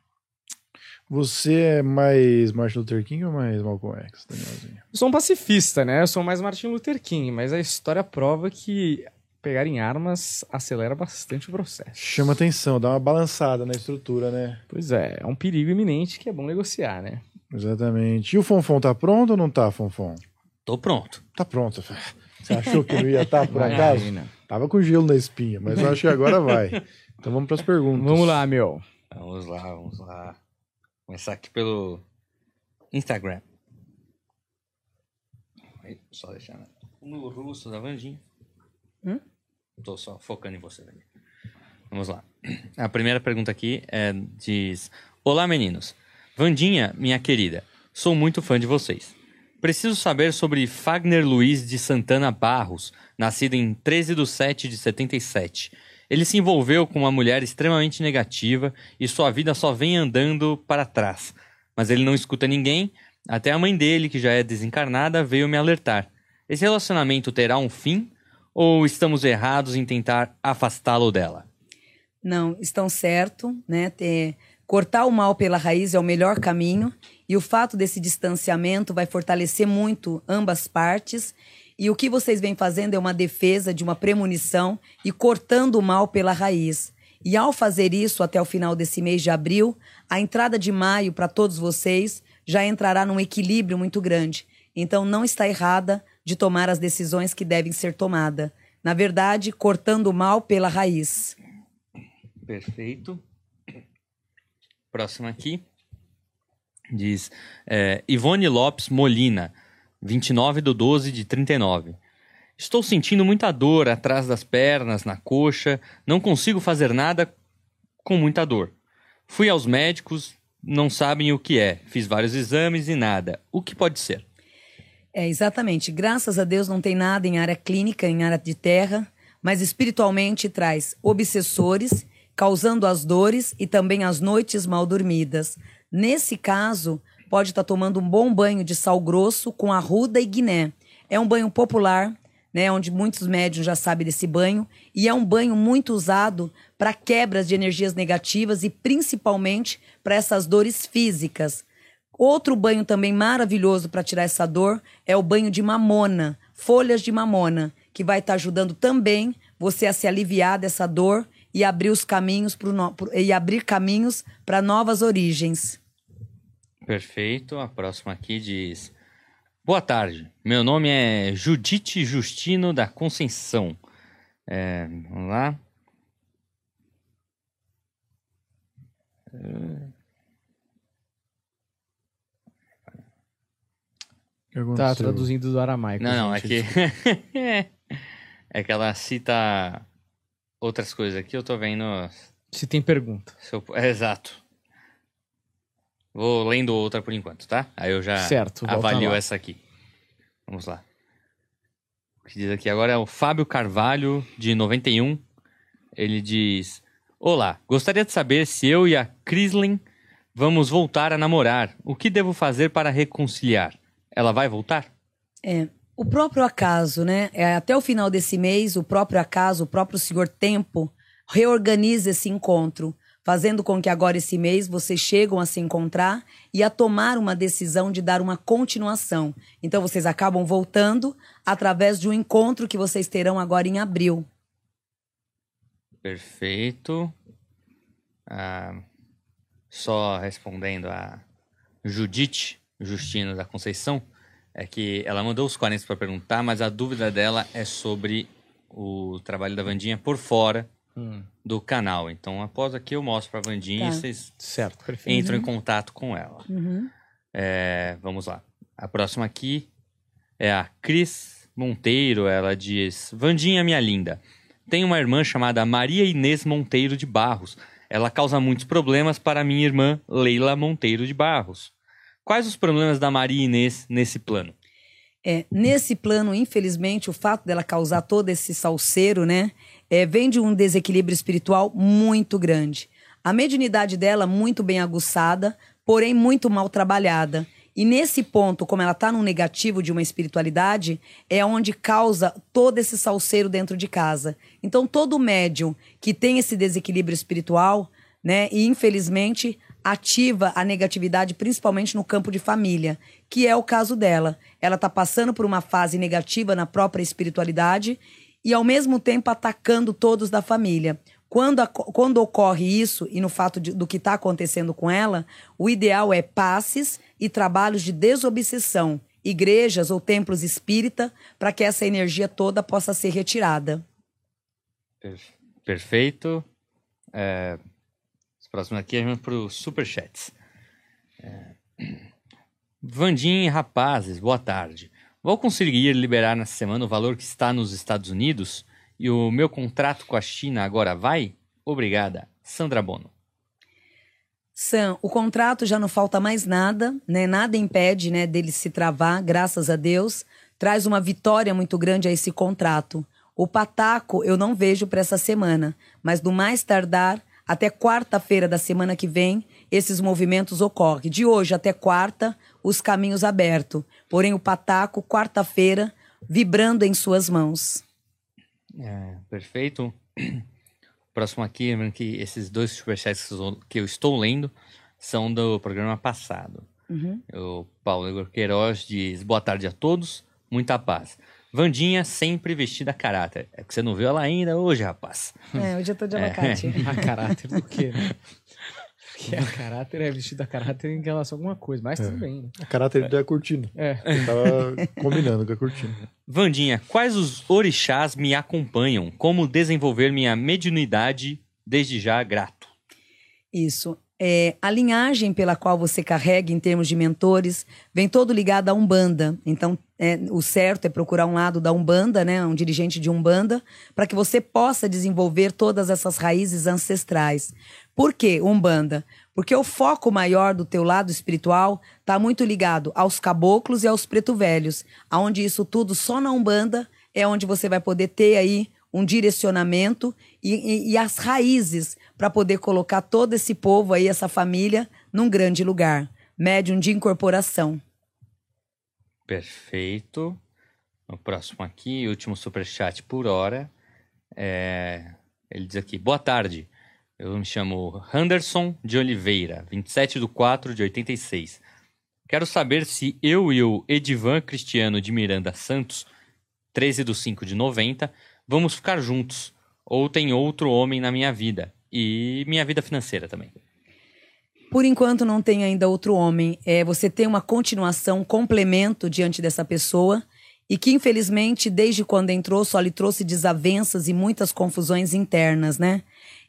Você é mais Martin Luther King ou mais Malcolm X, Danielzinho? Eu sou um pacifista, né? Eu sou mais Martin Luther King, mas a história prova que pegar em armas acelera bastante o processo. Chama atenção, dá uma balançada na estrutura, né? Pois é, é um perigo iminente que é bom negociar, né? Exatamente. E o Fonfon tá pronto ou não tá, Fonfon? Tô pronto. Tá pronto. Você achou que não ia estar por acaso? Tava com gelo na espinha, mas eu acho que agora vai. Então vamos para as perguntas. Vamos lá, meu. Vamos lá, vamos lá. Começar aqui pelo Instagram. Aí, só deixar no russo da Vandinha. Hum? Tô só focando em você. Vamos lá. A primeira pergunta aqui é, diz: Olá, meninos. Vandinha, minha querida, sou muito fã de vocês. Preciso saber sobre Fagner Luiz de Santana Barros, nascido em 13 de 7 de 77. Ele se envolveu com uma mulher extremamente negativa e sua vida só vem andando para trás. Mas ele não escuta ninguém, até a mãe dele, que já é desencarnada, veio me alertar. Esse relacionamento terá um fim ou estamos errados em tentar afastá-lo dela? Não, estão certo, né? Ter, cortar o mal pela raiz é o melhor caminho e o fato desse distanciamento vai fortalecer muito ambas partes. E o que vocês vêm fazendo é uma defesa de uma premonição e cortando o mal pela raiz. E ao fazer isso até o final desse mês de abril, a entrada de maio para todos vocês já entrará num equilíbrio muito grande. Então não está errada de tomar as decisões que devem ser tomadas. Na verdade, cortando o mal pela raiz. Perfeito. Próximo aqui. Diz é, Ivone Lopes Molina, 29 do 12 de 39. Estou sentindo muita dor atrás das pernas, na coxa, não consigo fazer nada com muita dor. Fui aos médicos, não sabem o que é. Fiz vários exames e nada. O que pode ser? É, exatamente. Graças a Deus não tem nada em área clínica, em área de terra, mas espiritualmente traz obsessores, causando as dores e também as noites mal dormidas. Nesse caso, pode estar tomando um bom banho de sal grosso com arruda e guiné. É um banho popular, né, onde muitos médios já sabem desse banho, e é um banho muito usado para quebras de energias negativas e principalmente para essas dores físicas. Outro banho também maravilhoso para tirar essa dor é o banho de mamona, folhas de mamona, que vai estar tá ajudando também você a se aliviar dessa dor e abrir os caminhos pro no... e abrir caminhos para novas origens. Perfeito. A próxima aqui diz: Boa tarde. Meu nome é Judite Justino da Conceição. É, vamos lá. Tá traduzindo do aramaico. Não, não, é que. é que ela cita outras coisas aqui, eu tô vendo. Se tem pergunta. Se eu... é, exato. Vou lendo outra por enquanto, tá? Aí eu já certo, avalio essa aqui. Vamos lá. O que diz aqui agora é o Fábio Carvalho, de 91. Ele diz: Olá, gostaria de saber se eu e a Crislin vamos voltar a namorar. O que devo fazer para reconciliar? Ela vai voltar? É, o próprio acaso, né? É, até o final desse mês, o próprio acaso, o próprio Senhor Tempo reorganiza esse encontro fazendo com que agora esse mês vocês chegam a se encontrar e a tomar uma decisão de dar uma continuação. Então vocês acabam voltando através de um encontro que vocês terão agora em abril. Perfeito. Ah, só respondendo a Judite Justino da Conceição, é que ela mandou os 40 para perguntar, mas a dúvida dela é sobre o trabalho da Vandinha por fora hum. do canal. Então, após aqui eu mostro para a Vandinha tá. e vocês certo, entram uhum. em contato com ela. Uhum. É, vamos lá. A próxima aqui é a Cris Monteiro. Ela diz: Vandinha, minha linda, tem uma irmã chamada Maria Inês Monteiro de Barros. Ela causa muitos problemas para minha irmã Leila Monteiro de Barros. Quais os problemas da Maria Inês nesse plano? É, nesse plano, infelizmente, o fato dela causar todo esse salseiro, né, é, vem de um desequilíbrio espiritual muito grande. A mediunidade dela muito bem aguçada, porém muito mal trabalhada. E nesse ponto, como ela está no negativo de uma espiritualidade, é onde causa todo esse salseiro dentro de casa. Então, todo médium que tem esse desequilíbrio espiritual, né, e infelizmente ativa a negatividade, principalmente no campo de família, que é o caso dela. Ela está passando por uma fase negativa na própria espiritualidade e ao mesmo tempo atacando todos da família. Quando, a, quando ocorre isso, e no fato de, do que está acontecendo com ela, o ideal é passes e trabalhos de desobsessão, igrejas ou templos espírita, para que essa energia toda possa ser retirada. Perfeito. É, próximo aqui é para os superchats. É... Vandim Rapazes, boa tarde. Vou conseguir liberar nessa semana o valor que está nos Estados Unidos? E o meu contrato com a China agora vai? Obrigada. Sandra Bono. Sam, o contrato já não falta mais nada, né? Nada impede, né, dele se travar, graças a Deus. Traz uma vitória muito grande a esse contrato. O pataco eu não vejo para essa semana, mas do mais tardar até quarta-feira da semana que vem, esses movimentos ocorrem. De hoje até quarta, os caminhos abertos. Porém, o pataco, quarta-feira, vibrando em suas mãos. É, perfeito. Próximo aqui, lembrando que esses dois superchats que eu estou lendo são do programa passado. Uhum. O Paulo Igor Queiroz diz: Boa tarde a todos, muita paz. Vandinha sempre vestida a caráter. É que você não viu ela ainda hoje, rapaz. É, hoje eu tô de abacate. É. a caráter do quê, né? Que a caráter é vestido a caráter em relação a alguma coisa, mas é. tudo bem. Né? A caráter é a cortina. É. Eu tava combinando com a cortina. Vandinha, quais os orixás me acompanham? Como desenvolver minha mediunidade? Desde já, grato. Isso. É, a linhagem pela qual você carrega em termos de mentores vem todo ligada à Umbanda. Então, é, o certo é procurar um lado da Umbanda, né, um dirigente de Umbanda, para que você possa desenvolver todas essas raízes ancestrais. Por que Umbanda? Porque o foco maior do teu lado espiritual está muito ligado aos caboclos e aos preto velhos, aonde isso tudo só na Umbanda é onde você vai poder ter aí um direcionamento e, e, e as raízes para poder colocar todo esse povo aí, essa família, num grande lugar. Médium de incorporação. Perfeito. O próximo aqui, último superchat por hora. É... Ele diz aqui: Boa tarde. Eu me chamo Henderson de Oliveira, 27 de 4 de 86. Quero saber se eu e o Edivan Cristiano de Miranda Santos, 13 de 5 de 90, vamos ficar juntos. Ou tem outro homem na minha vida. E minha vida financeira também. Por enquanto não tem ainda outro homem. É, você tem uma continuação, um complemento diante dessa pessoa. E que, infelizmente, desde quando entrou, só lhe trouxe desavenças e muitas confusões internas, né?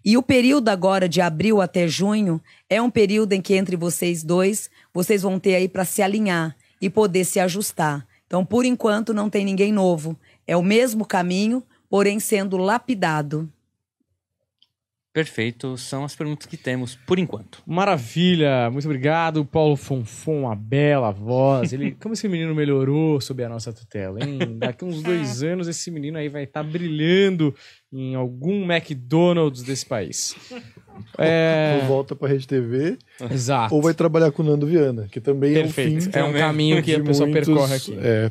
E o período agora de abril até junho é um período em que entre vocês dois, vocês vão ter aí para se alinhar e poder se ajustar. Então, por enquanto, não tem ninguém novo. É o mesmo caminho, porém sendo lapidado. Perfeito, são as perguntas que temos por enquanto. Maravilha, muito obrigado, Paulo Fonfon, uma bela voz. Ele, como esse menino melhorou sob a nossa tutela, hein? Daqui uns dois anos esse menino aí vai estar tá brilhando em algum McDonald's desse país. É... Ou volta para a Rede TV. Exato. Ou vai trabalhar com o Nando Viana, que também Perfeito. é um fim. É um caminho que a pessoa muitos, percorre aqui. É.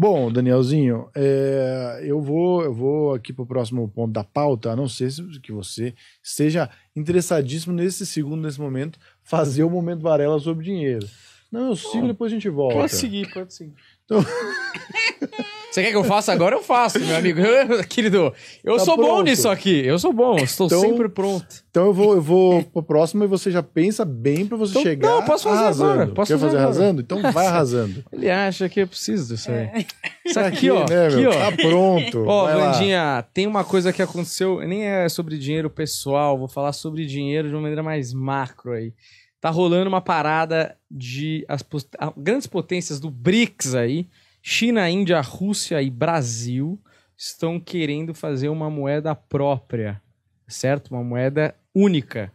Bom, Danielzinho, é, eu vou eu vou aqui para o próximo ponto da pauta, a não ser que você esteja interessadíssimo nesse segundo, nesse momento, fazer o momento Varela sobre dinheiro. Não, eu sigo, depois a gente volta. Pode seguir, pode seguir. Então... Você quer que eu faça agora? Eu faço, meu amigo. Querido, eu tá sou pronto. bom nisso aqui. Eu sou bom, estou então, sempre pronto. Então eu vou, eu vou pro próximo e você já pensa bem para você então, chegar. Não, posso fazer arrasando. agora. Posso Quer fazer, fazer arrasando? Então vai arrasando. Ele acha que eu preciso disso aí. É. Isso aqui, aqui ó. Né, aqui, ó. Tá pronto. Ó, Vandinha, tem uma coisa que aconteceu, nem é sobre dinheiro pessoal, vou falar sobre dinheiro de uma maneira mais macro aí tá rolando uma parada de as grandes potências do BRICS aí, China, Índia, Rússia e Brasil estão querendo fazer uma moeda própria, certo? Uma moeda única,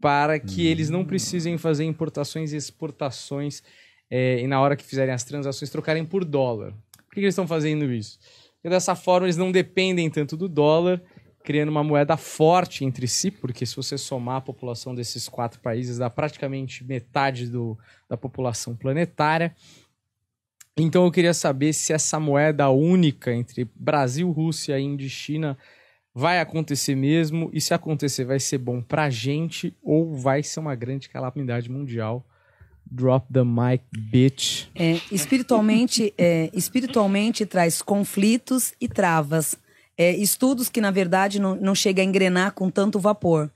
para que eles não precisem fazer importações e exportações é, e na hora que fizerem as transações trocarem por dólar. Por que, que eles estão fazendo isso? Porque dessa forma eles não dependem tanto do dólar, criando uma moeda forte entre si, porque se você somar a população desses quatro países, dá praticamente metade do, da população planetária. Então eu queria saber se essa moeda única entre Brasil, Rússia, Índia e China vai acontecer mesmo e se acontecer vai ser bom pra gente ou vai ser uma grande calamidade mundial. Drop the mic, bitch. É, espiritualmente, é, espiritualmente traz conflitos e travas. É, estudos que, na verdade, não, não chega a engrenar com tanto vapor.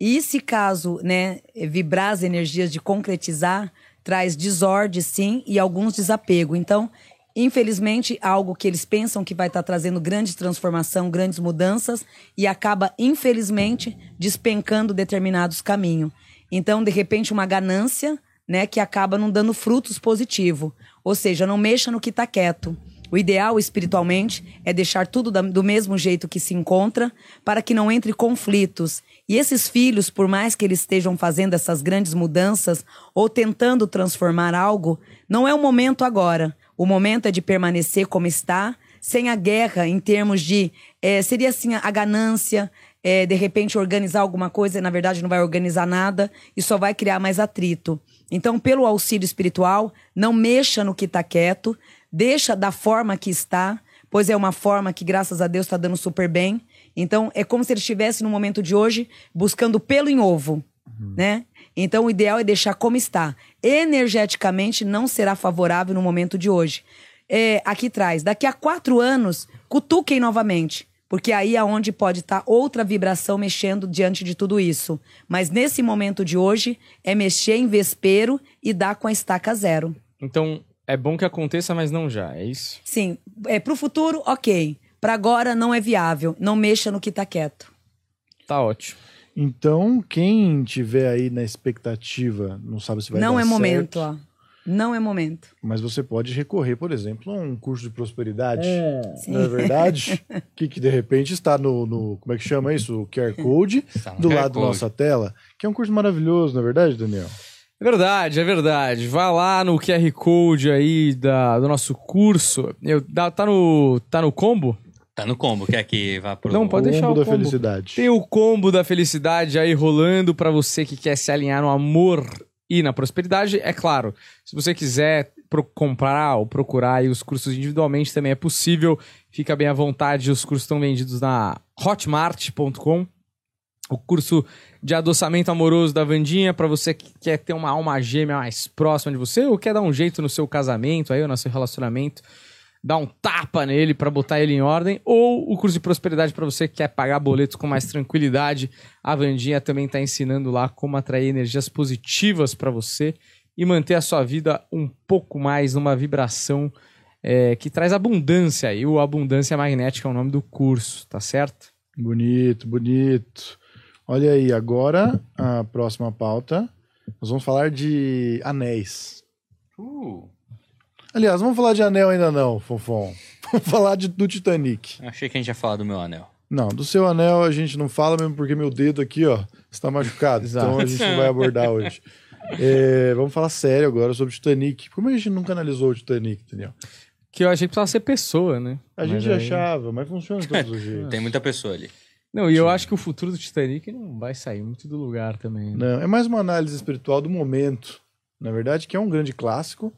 E se caso né, vibrar as energias de concretizar, traz desordem, sim, e alguns desapego. Então, infelizmente, algo que eles pensam que vai estar tá trazendo grande transformação, grandes mudanças, e acaba, infelizmente, despencando determinados caminhos. Então, de repente, uma ganância, né, que acaba não dando frutos positivos. Ou seja, não mexa no que está quieto. O ideal espiritualmente é deixar tudo do mesmo jeito que se encontra, para que não entre conflitos. E esses filhos, por mais que eles estejam fazendo essas grandes mudanças ou tentando transformar algo, não é o momento agora. O momento é de permanecer como está, sem a guerra em termos de. É, seria assim a ganância, é, de repente organizar alguma coisa na verdade não vai organizar nada e só vai criar mais atrito. Então, pelo auxílio espiritual, não mexa no que está quieto, deixa da forma que está, pois é uma forma que, graças a Deus, está dando super bem. Então, é como se ele estivesse no momento de hoje buscando pelo em ovo, uhum. né? Então, o ideal é deixar como está. Energeticamente, não será favorável no momento de hoje. É, aqui traz, daqui a quatro anos, cutuquem novamente porque aí é onde pode estar tá outra vibração mexendo diante de tudo isso. Mas nesse momento de hoje, é mexer em vespero e dar com a estaca zero. Então, é bom que aconteça, mas não já, é isso? Sim. É, pro futuro, ok. Para agora, não é viável. Não mexa no que tá quieto. Tá ótimo. Então, quem tiver aí na expectativa, não sabe se vai não dar é certo. Não é momento, ó. Não é momento. Mas você pode recorrer, por exemplo, a um curso de prosperidade. É. Não é verdade? que, que de repente está no, no, Como é que chama isso? O QR Code do QR lado Code. da nossa tela. Que é um curso maravilhoso, não é verdade, Daniel? É verdade, é verdade. Vá lá no QR Code aí da, do nosso curso. Eu, tá, no, tá no combo? Tá no combo, quer que vá pro Não, pode deixar o da combo. felicidade. Tem o combo da felicidade aí rolando para você que quer se alinhar no amor e na prosperidade. É claro, se você quiser comprar ou procurar os cursos individualmente também é possível. Fica bem à vontade, os cursos estão vendidos na hotmart.com. O curso de adoçamento amoroso da Vandinha para você que quer ter uma alma gêmea mais próxima de você ou quer dar um jeito no seu casamento aí ou no seu relacionamento dar um tapa nele para botar ele em ordem, ou o curso de prosperidade para você que quer pagar boletos com mais tranquilidade. A Vandinha também está ensinando lá como atrair energias positivas para você e manter a sua vida um pouco mais numa vibração é, que traz abundância. E o Abundância Magnética é o nome do curso, tá certo? Bonito, bonito. Olha aí, agora a próxima pauta. Nós vamos falar de anéis. Uh. Aliás, vamos falar de anel ainda não, Fofão. Vamos falar de, do Titanic. achei que a gente ia falar do meu anel. Não, do seu anel a gente não fala mesmo porque meu dedo aqui, ó, está machucado. então a gente não vai abordar hoje. É, vamos falar sério agora sobre o Titanic. Como a gente nunca analisou o Titanic, Daniel? Que eu achei que precisava ser pessoa, né? A gente aí... achava, mas funciona de todos os jeitos. Tem muita pessoa ali. Não, e eu acho que o futuro do Titanic não vai sair muito do lugar também. Né? Não, é mais uma análise espiritual do momento, na verdade, que é um grande clássico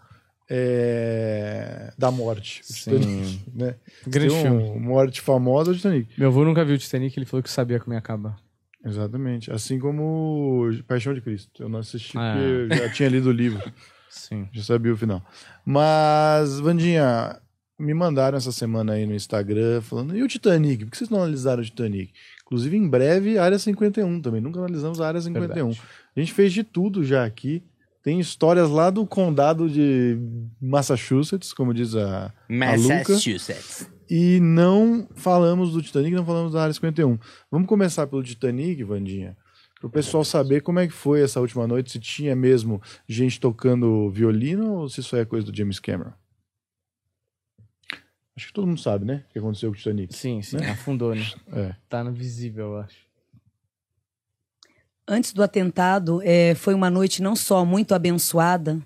é, da morte. Titanic, né? Grande um, Morte famosa do Titanic. Meu avô nunca viu o Titanic, ele falou que sabia como ia acabar. Exatamente. Assim como Paixão de Cristo. Eu não assisti ah. porque eu já tinha lido o livro. Sim. Já sabia o final. Mas, Vandinha, me mandaram essa semana aí no Instagram falando, e o Titanic? Por que vocês não analisaram o Titanic? Inclusive, em breve, Área 51 também. Nunca analisamos a Área 51. Verdade. A gente fez de tudo já aqui. Tem histórias lá do condado de Massachusetts, como diz a, Massachusetts. A Luca, e não falamos do Titanic, não falamos da Área 51. Vamos começar pelo Titanic, Vandinha, para o pessoal saber como é que foi essa última noite, se tinha mesmo gente tocando violino ou se isso é coisa do James Cameron. Acho que todo mundo sabe, né? O que aconteceu com o Titanic. Sim, sim, né? afundou, né? É. Tá no visível, eu acho. Antes do atentado, é, foi uma noite não só muito abençoada,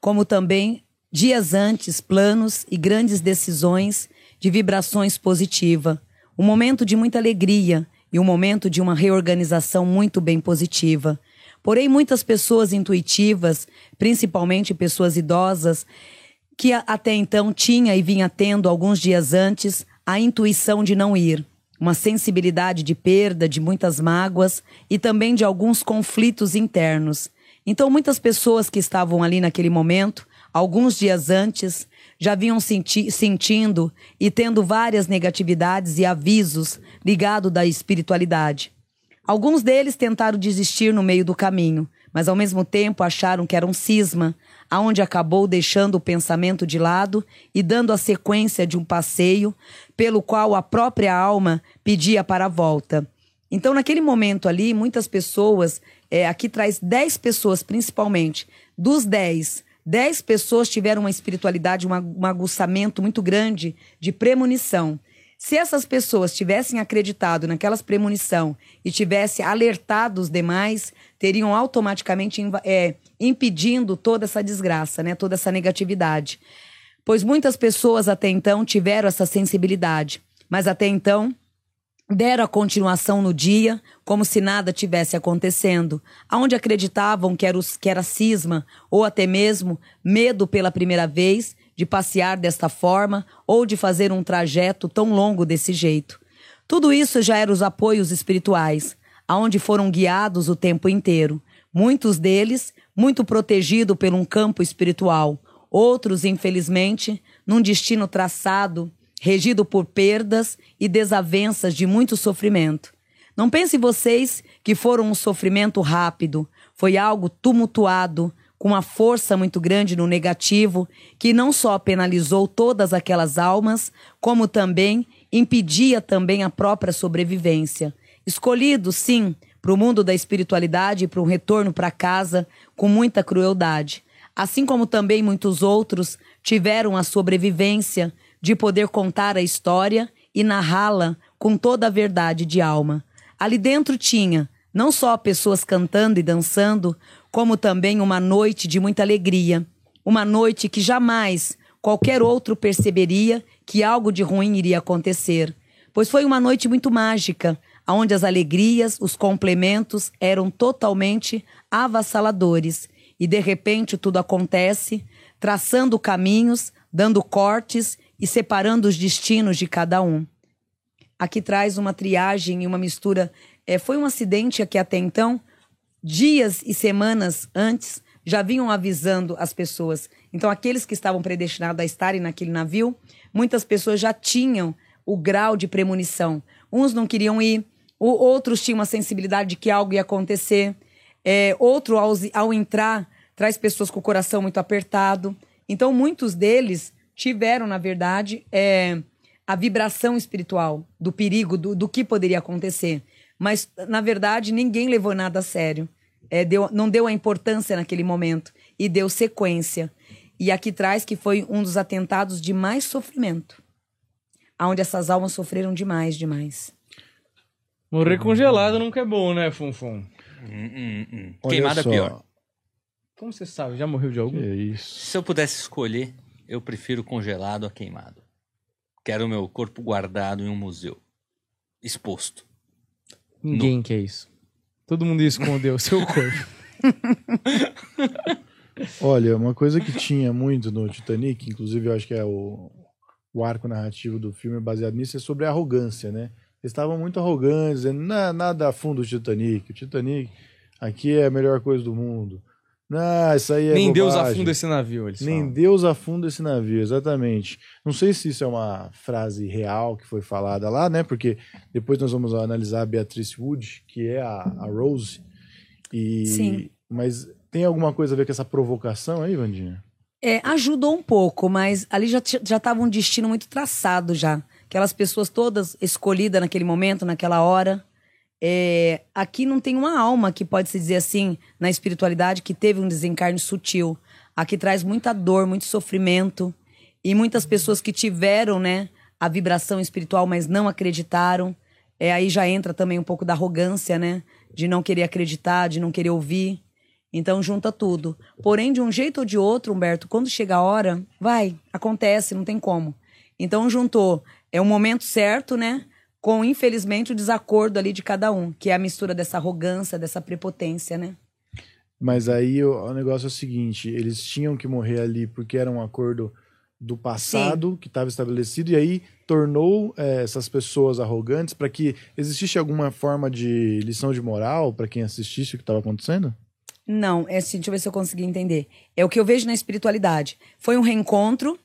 como também dias antes, planos e grandes decisões de vibrações positiva. Um momento de muita alegria e um momento de uma reorganização muito bem positiva. Porém, muitas pessoas intuitivas, principalmente pessoas idosas, que até então tinha e vinha tendo alguns dias antes a intuição de não ir uma sensibilidade de perda, de muitas mágoas e também de alguns conflitos internos. Então, muitas pessoas que estavam ali naquele momento, alguns dias antes, já vinham senti sentindo e tendo várias negatividades e avisos ligados da espiritualidade. Alguns deles tentaram desistir no meio do caminho, mas ao mesmo tempo acharam que era um cisma, aonde acabou deixando o pensamento de lado e dando a sequência de um passeio pelo qual a própria alma pedia para a volta. Então, naquele momento ali, muitas pessoas, é, aqui traz 10 pessoas principalmente, dos 10, 10 pessoas tiveram uma espiritualidade, uma, um aguçamento muito grande de premonição. Se essas pessoas tivessem acreditado naquelas premonição e tivessem alertado os demais, teriam automaticamente é, impedindo toda essa desgraça, né? toda essa negatividade. Pois muitas pessoas até então tiveram essa sensibilidade, mas até então deram a continuação no dia, como se nada tivesse acontecendo, aonde acreditavam que era, os, que era cisma ou até mesmo medo pela primeira vez de passear desta forma ou de fazer um trajeto tão longo desse jeito. Tudo isso já eram os apoios espirituais, aonde foram guiados o tempo inteiro. Muitos deles muito protegidos por um campo espiritual, outros, infelizmente, num destino traçado, regido por perdas e desavenças de muito sofrimento. Não pense vocês que foram um sofrimento rápido, foi algo tumultuado, com uma força muito grande no negativo, que não só penalizou todas aquelas almas, como também impedia também a própria sobrevivência. Escolhido, sim, para o mundo da espiritualidade e para um retorno para casa com muita crueldade. Assim como também muitos outros tiveram a sobrevivência de poder contar a história e narrá-la com toda a verdade de alma. Ali dentro tinha não só pessoas cantando e dançando, como também uma noite de muita alegria, uma noite que jamais qualquer outro perceberia que algo de ruim iria acontecer, pois foi uma noite muito mágica, onde as alegrias, os complementos eram totalmente avassaladores, e de repente tudo acontece, traçando caminhos, dando cortes e separando os destinos de cada um. Aqui traz uma triagem e uma mistura. É, foi um acidente que até então dias e semanas antes, já vinham avisando as pessoas. Então, aqueles que estavam predestinados a estarem naquele navio, muitas pessoas já tinham o grau de premonição. Uns não queriam ir, outros tinham uma sensibilidade de que algo ia acontecer. É, outro, ao, ao entrar, traz pessoas com o coração muito apertado. Então, muitos deles tiveram, na verdade, é, a vibração espiritual do perigo, do, do que poderia acontecer. Mas, na verdade, ninguém levou nada a sério. É, deu, não deu a importância naquele momento e deu sequência. E aqui traz que foi um dos atentados de mais sofrimento, aonde essas almas sofreram demais, demais. Morrer congelado nunca é bom, né, Funfun? Hum, hum, hum. Queimada é pior. Como você sabe? Já morreu de algum? É isso. Se eu pudesse escolher, eu prefiro congelado a queimado. Quero o meu corpo guardado em um museu, exposto. Ninguém no... quer isso. Todo mundo escondeu o seu corpo. Olha, uma coisa que tinha muito no Titanic, inclusive eu acho que é o, o arco narrativo do filme baseado nisso, é sobre a arrogância, né? Eles estavam muito arrogantes, dizendo nada a fundo o Titanic. O Titanic aqui é a melhor coisa do mundo. Não, isso aí é Nem bobagem. Deus afunda esse navio, eles Nem falam. Deus afunda esse navio, exatamente. Não sei se isso é uma frase real que foi falada lá, né? Porque depois nós vamos analisar a Beatrice Wood, que é a, a Rose. E... Sim. Mas tem alguma coisa a ver com essa provocação aí, Vandinha? É, ajudou um pouco, mas ali já já estava um destino muito traçado já. Aquelas pessoas todas escolhidas naquele momento, naquela hora. É, aqui não tem uma alma que pode se dizer assim, na espiritualidade, que teve um desencarne sutil. Aqui traz muita dor, muito sofrimento. E muitas pessoas que tiveram, né, a vibração espiritual, mas não acreditaram. É, aí já entra também um pouco da arrogância, né? De não querer acreditar, de não querer ouvir. Então junta tudo. Porém, de um jeito ou de outro, Humberto, quando chega a hora, vai, acontece, não tem como. Então juntou. É o momento certo, né? com, infelizmente, o desacordo ali de cada um, que é a mistura dessa arrogância, dessa prepotência, né? Mas aí o, o negócio é o seguinte: eles tinham que morrer ali porque era um acordo do passado Sim. que estava estabelecido, e aí tornou é, essas pessoas arrogantes para que existisse alguma forma de lição de moral para quem assistisse o que estava acontecendo? Não, é assim, deixa eu ver se eu consegui entender. É o que eu vejo na espiritualidade. Foi um reencontro,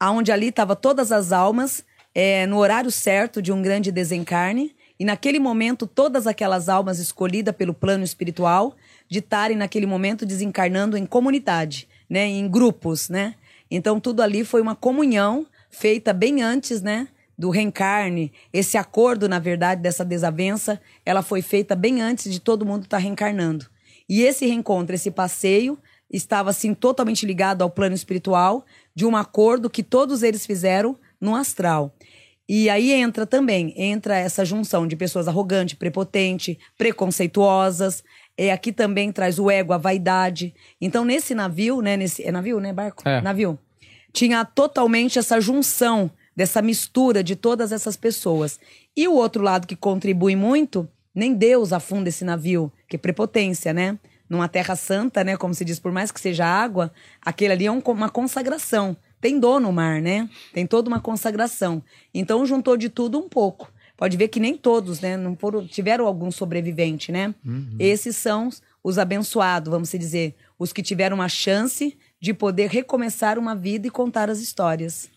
aonde ali estavam todas as almas é, no horário certo de um grande desencarne, e naquele momento todas aquelas almas escolhidas pelo plano espiritual de estarem naquele momento desencarnando em comunidade, né, em grupos, né? Então tudo ali foi uma comunhão feita bem antes, né, do reencarne. Esse acordo, na verdade, dessa desavença, ela foi feita bem antes de todo mundo estar tá reencarnando. E esse reencontro, esse passeio, estava assim totalmente ligado ao plano espiritual de um acordo que todos eles fizeram no astral. E aí entra também, entra essa junção de pessoas arrogantes, prepotentes, preconceituosas. É, aqui também traz o ego, a vaidade. Então, nesse navio, né? Nesse, é navio, né? Barco? É. Navio. Tinha totalmente essa junção, dessa mistura de todas essas pessoas. E o outro lado que contribui muito, nem Deus afunda esse navio, que é prepotência, né? Numa terra santa, né? Como se diz, por mais que seja água, aquele ali é um, uma consagração tem dono o mar, né? Tem toda uma consagração. Então juntou de tudo um pouco. Pode ver que nem todos, né? Não foram, tiveram algum sobrevivente, né? Uhum. Esses são os abençoados, vamos dizer, os que tiveram uma chance de poder recomeçar uma vida e contar as histórias.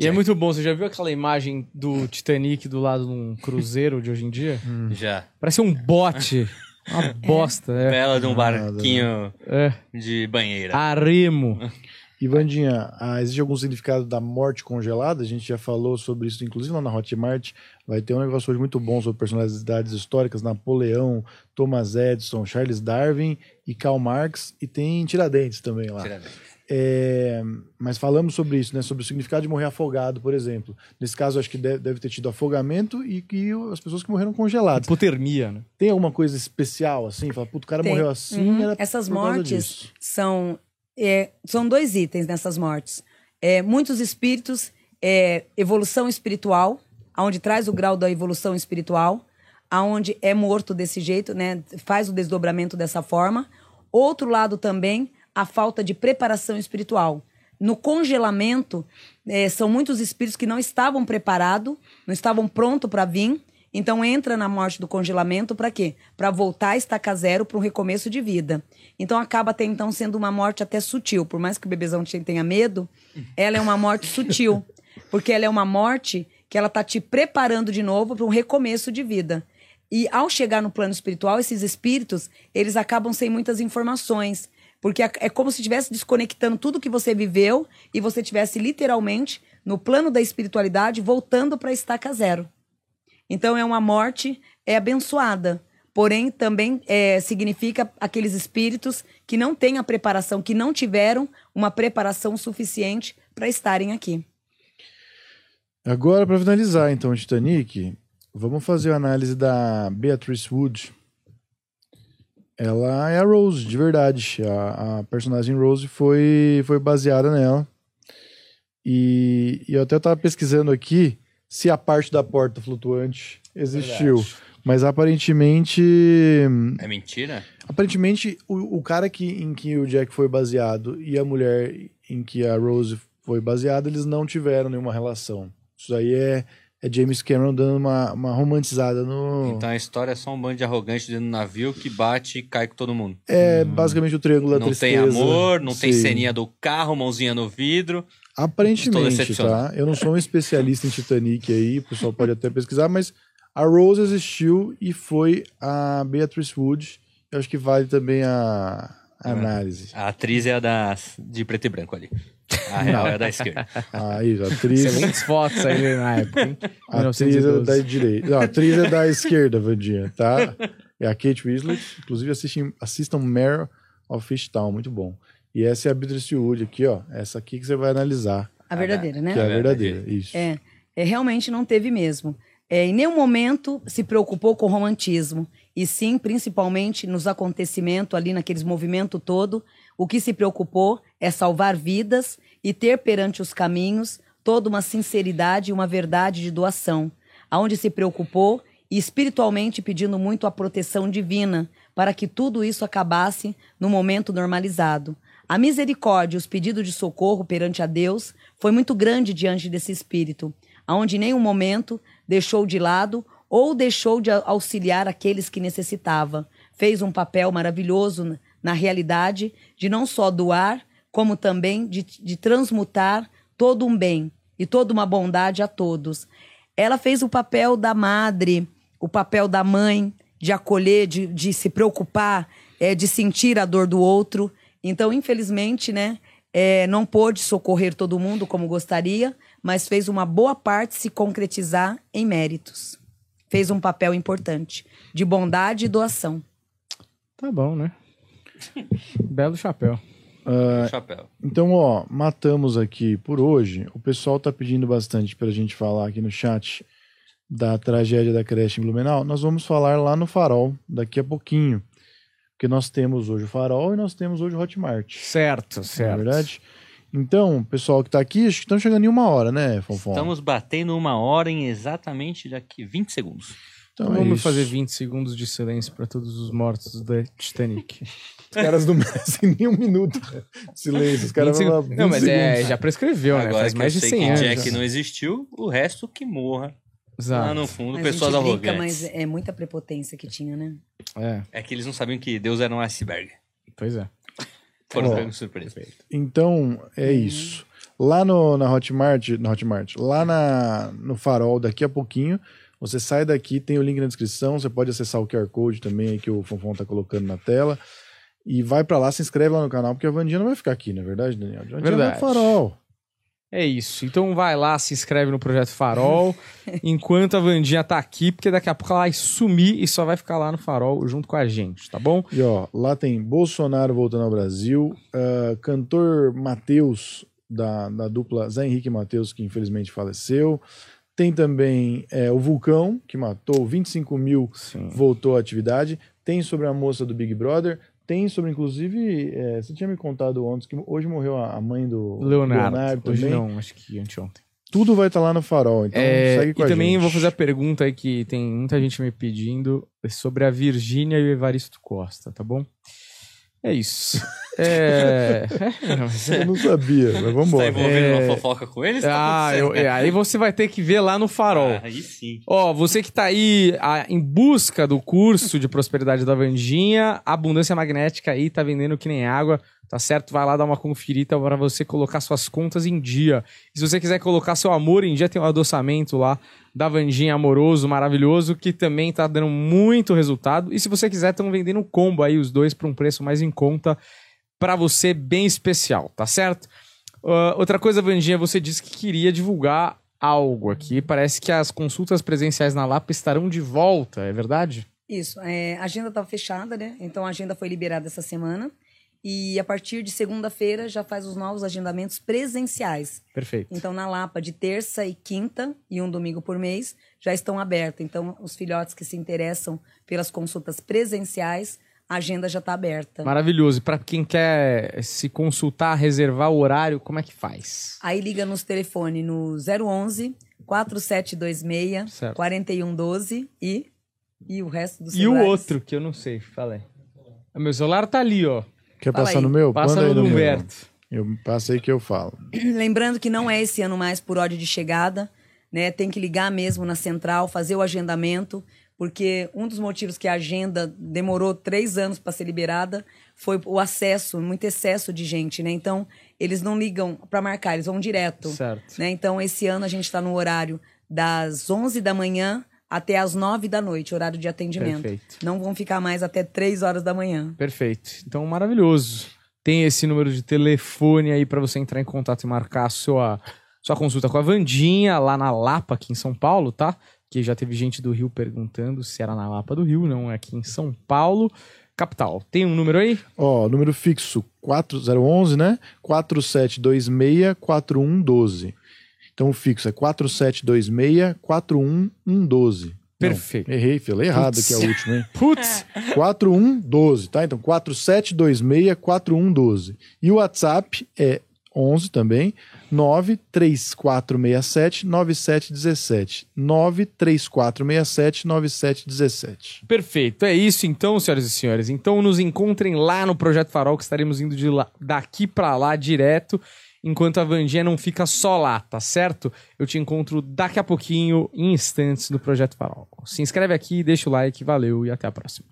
E é muito bom, você já viu aquela imagem do Titanic do lado de um cruzeiro de hoje em dia? Já. Parece um bote. Uma bosta, é. Bela de um barquinho É. de banheira. Aremo. E Vandinha, ah, existe algum significado da morte congelada? A gente já falou sobre isso, inclusive lá na Hotmart. Vai ter um negócio hoje muito bom sobre personalidades históricas: Napoleão, Thomas Edison, Charles Darwin e Karl Marx. E tem Tiradentes também lá. Tiradentes. É, mas falamos sobre isso, né? Sobre o significado de morrer afogado, por exemplo. Nesse caso, acho que deve, deve ter tido afogamento e, e as pessoas que morreram congeladas. Hipotermia, né? Tem alguma coisa especial assim? Fala, puto, o cara Tem. morreu assim. Uhum. Era Essas por causa mortes disso. são, é, são dois itens nessas mortes. É, muitos espíritos, é, evolução espiritual, aonde traz o grau da evolução espiritual, aonde é morto desse jeito, né? Faz o desdobramento dessa forma. Outro lado também, a falta de preparação espiritual. No congelamento, é, são muitos espíritos que não estavam preparados, não estavam prontos para vir. Então entra na morte do congelamento para quê? Para voltar a estaca zero para um recomeço de vida. Então acaba até então sendo uma morte até sutil. Por mais que o bebezão te- tenha medo, ela é uma morte sutil. Porque ela é uma morte que ela tá te preparando de novo para um recomeço de vida. E ao chegar no plano espiritual, esses espíritos, eles acabam sem muitas informações. Porque é como se estivesse desconectando tudo que você viveu e você estivesse literalmente no plano da espiritualidade voltando para estaca zero. Então é uma morte é abençoada. Porém, também é, significa aqueles espíritos que não têm a preparação, que não tiveram uma preparação suficiente para estarem aqui. Agora, para finalizar, então, Titanic, vamos fazer a análise da Beatrice Wood. Ela é a Rose, de verdade. A, a personagem Rose foi, foi baseada nela. E, e eu até estava pesquisando aqui se a parte da porta flutuante existiu. Mas aparentemente. É mentira? Aparentemente, o, o cara que, em que o Jack foi baseado e a mulher em que a Rose foi baseada, eles não tiveram nenhuma relação. Isso aí é, é James Cameron dando uma, uma romantizada no. Então a história é só um bando de arrogantes dentro do navio que bate e cai com todo mundo. É basicamente o triângulo da não tem tristeza. amor, não tem Sim. ceninha do carro, mãozinha no vidro. Aparentemente, tá? Eu não sou um especialista em Titanic aí, o pessoal pode até pesquisar, mas a Rose existiu e foi a Beatrice Wood. Eu acho que vale também a a análise. A atriz é a da, de preto e branco ali. A real é a da esquerda. Aí, a atriz. Excelentes fotos aí na época, hein? A atriz é 1912. da direita. Não, a atriz é da esquerda, Vandinha, tá? É a Kate Winslet. Inclusive, assistem, assistam Mare of Fishtown, muito bom. E essa é a Beatrice Wood aqui, ó. Essa aqui que você vai analisar, A verdadeira, né? que é a verdadeira. Isso. É, é, realmente não teve mesmo. É, em nenhum momento se preocupou com o romantismo. E sim, principalmente nos acontecimentos, ali naqueles movimentos todo, o que se preocupou é salvar vidas e ter perante os caminhos toda uma sinceridade e uma verdade de doação. Aonde se preocupou e espiritualmente pedindo muito a proteção divina para que tudo isso acabasse no momento normalizado. A misericórdia e os pedidos de socorro perante a Deus foi muito grande diante desse espírito, aonde em nenhum momento deixou de lado ou deixou de auxiliar aqueles que necessitava. Fez um papel maravilhoso na realidade de não só doar, como também de, de transmutar todo um bem e toda uma bondade a todos. Ela fez o papel da madre, o papel da mãe, de acolher, de, de se preocupar, é, de sentir a dor do outro. Então, infelizmente, né, é, não pôde socorrer todo mundo como gostaria, mas fez uma boa parte se concretizar em méritos. Fez um papel importante de bondade e doação. Tá bom, né? Belo chapéu. Chapéu. Então, ó, matamos aqui por hoje. O pessoal tá pedindo bastante pra gente falar aqui no chat da tragédia da creche em Blumenau. Nós vamos falar lá no Farol daqui a pouquinho. Porque nós temos hoje o Farol e nós temos hoje o Hotmart. Certo, Não é certo. verdade? Então, o pessoal que tá aqui, acho que estão chegando em uma hora, né, Fonfon? Estamos batendo uma hora em exatamente daqui 20 segundos. Então, Então é vamos isso. fazer 20 segundos de silêncio para todos os mortos da Titanic. Os caras não merecem nem um minuto de silêncio. Os caras 20 vão lá, segundos. 20 Não, mas é, segundos. já prescreveu, né? Agora Faz que mais eu de sei 100 que anos. Jack não existiu, o resto que morra. Exato. Lá no fundo, Mas pessoas brinca, arrogantes. mas é muita prepotência que tinha, né? É, É que eles não sabiam que Deus era um iceberg. pois é. Foram pegos surpresa. Então, é hum. isso. Lá no, na Hotmart, na Hotmart, lá na, no Farol, daqui a pouquinho, você sai daqui, tem o link na descrição, você pode acessar o QR Code também aí que o Fonfon tá colocando na tela. E vai para lá, se inscreve lá no canal, porque a Vandinha não vai ficar aqui, não é verdade, Daniel? A Vandinha verdade. vai no Farol. É isso. Então vai lá, se inscreve no Projeto Farol, enquanto a Vandinha tá aqui, porque daqui a pouco ela vai sumir e só vai ficar lá no Farol junto com a gente, tá bom? E ó, lá tem Bolsonaro voltando ao Brasil, uh, cantor Matheus, da, da dupla Zé Henrique Matheus, que infelizmente faleceu. Tem também é, o Vulcão, que matou 25 mil, Sim. voltou à atividade. Tem sobre a moça do Big Brother. Tem sobre, inclusive, é, você tinha me contado ontem que hoje morreu a mãe do Leonardo, Leonardo hoje também. não, acho que anteontem. Tudo vai estar lá no farol, então é, segue com e a também gente. vou fazer a pergunta aí que tem muita gente me pedindo sobre a Virgínia e o Evaristo Costa, tá bom? É isso. É... Eu não sabia, mas vamos embora. Você tá envolvendo é... uma fofoca com eles? Tá ah, eu, é, aí você vai ter que ver lá no farol. Ah, aí sim. Ó, você que tá aí a, em busca do curso de prosperidade da Vandinha, Abundância Magnética aí tá vendendo que nem água tá certo? Vai lá dar uma conferida para você colocar suas contas em dia. E se você quiser colocar seu amor em dia, tem um adoçamento lá da Vandinha Amoroso, maravilhoso, que também tá dando muito resultado. E se você quiser, estão vendendo combo aí, os dois, por um preço mais em conta, para você, bem especial, tá certo? Uh, outra coisa, Vandinha, você disse que queria divulgar algo aqui. Parece que as consultas presenciais na Lapa estarão de volta, é verdade? Isso, é, a agenda estava fechada, né? Então a agenda foi liberada essa semana. E a partir de segunda-feira já faz os novos agendamentos presenciais. Perfeito. Então, na Lapa, de terça e quinta e um domingo por mês, já estão abertos. Então, os filhotes que se interessam pelas consultas presenciais, a agenda já está aberta. Maravilhoso. E para quem quer se consultar, reservar o horário, como é que faz? Aí liga nos telefone no 011 4726 certo. 4112 e e o resto do celular. E o outro que eu não sei, falei. O meu celular tá ali, ó. Quer Fala passar aí. no meu? Passa no, no Humberto. Eu passei que eu falo. Lembrando que não é esse ano mais por ódio de chegada, né? Tem que ligar mesmo na central, fazer o agendamento, porque um dos motivos que a agenda demorou três anos para ser liberada foi o acesso, muito excesso de gente, né? Então eles não ligam para marcar, eles vão direto. Certo. Né? Então esse ano a gente está no horário das 11 da manhã até as nove da noite, horário de atendimento. Perfeito. Não vão ficar mais até três horas da manhã. Perfeito. Então, maravilhoso. Tem esse número de telefone aí para você entrar em contato e marcar a sua, sua consulta com a Vandinha lá na Lapa, aqui em São Paulo, tá? Que já teve gente do Rio perguntando se era na Lapa do Rio, não, é aqui em São Paulo. Capital. Tem um número aí? Ó, número fixo 4011, né? 4726 4112. Então o fixo é 4726-41112. Perfeito. Não, errei, falei errado aqui a última, hein? Putz! 4112, tá? Então 4726-4112. E o WhatsApp é 11 também, 93467-9717. 93467-9717. Perfeito, é isso então, senhoras e senhores. Então nos encontrem lá no Projeto Farol, que estaremos indo de lá, daqui para lá direto enquanto a Vandinha não fica só lá, tá certo? Eu te encontro daqui a pouquinho, em instantes, no Projeto Farol. Se inscreve aqui, deixa o like, valeu e até a próxima.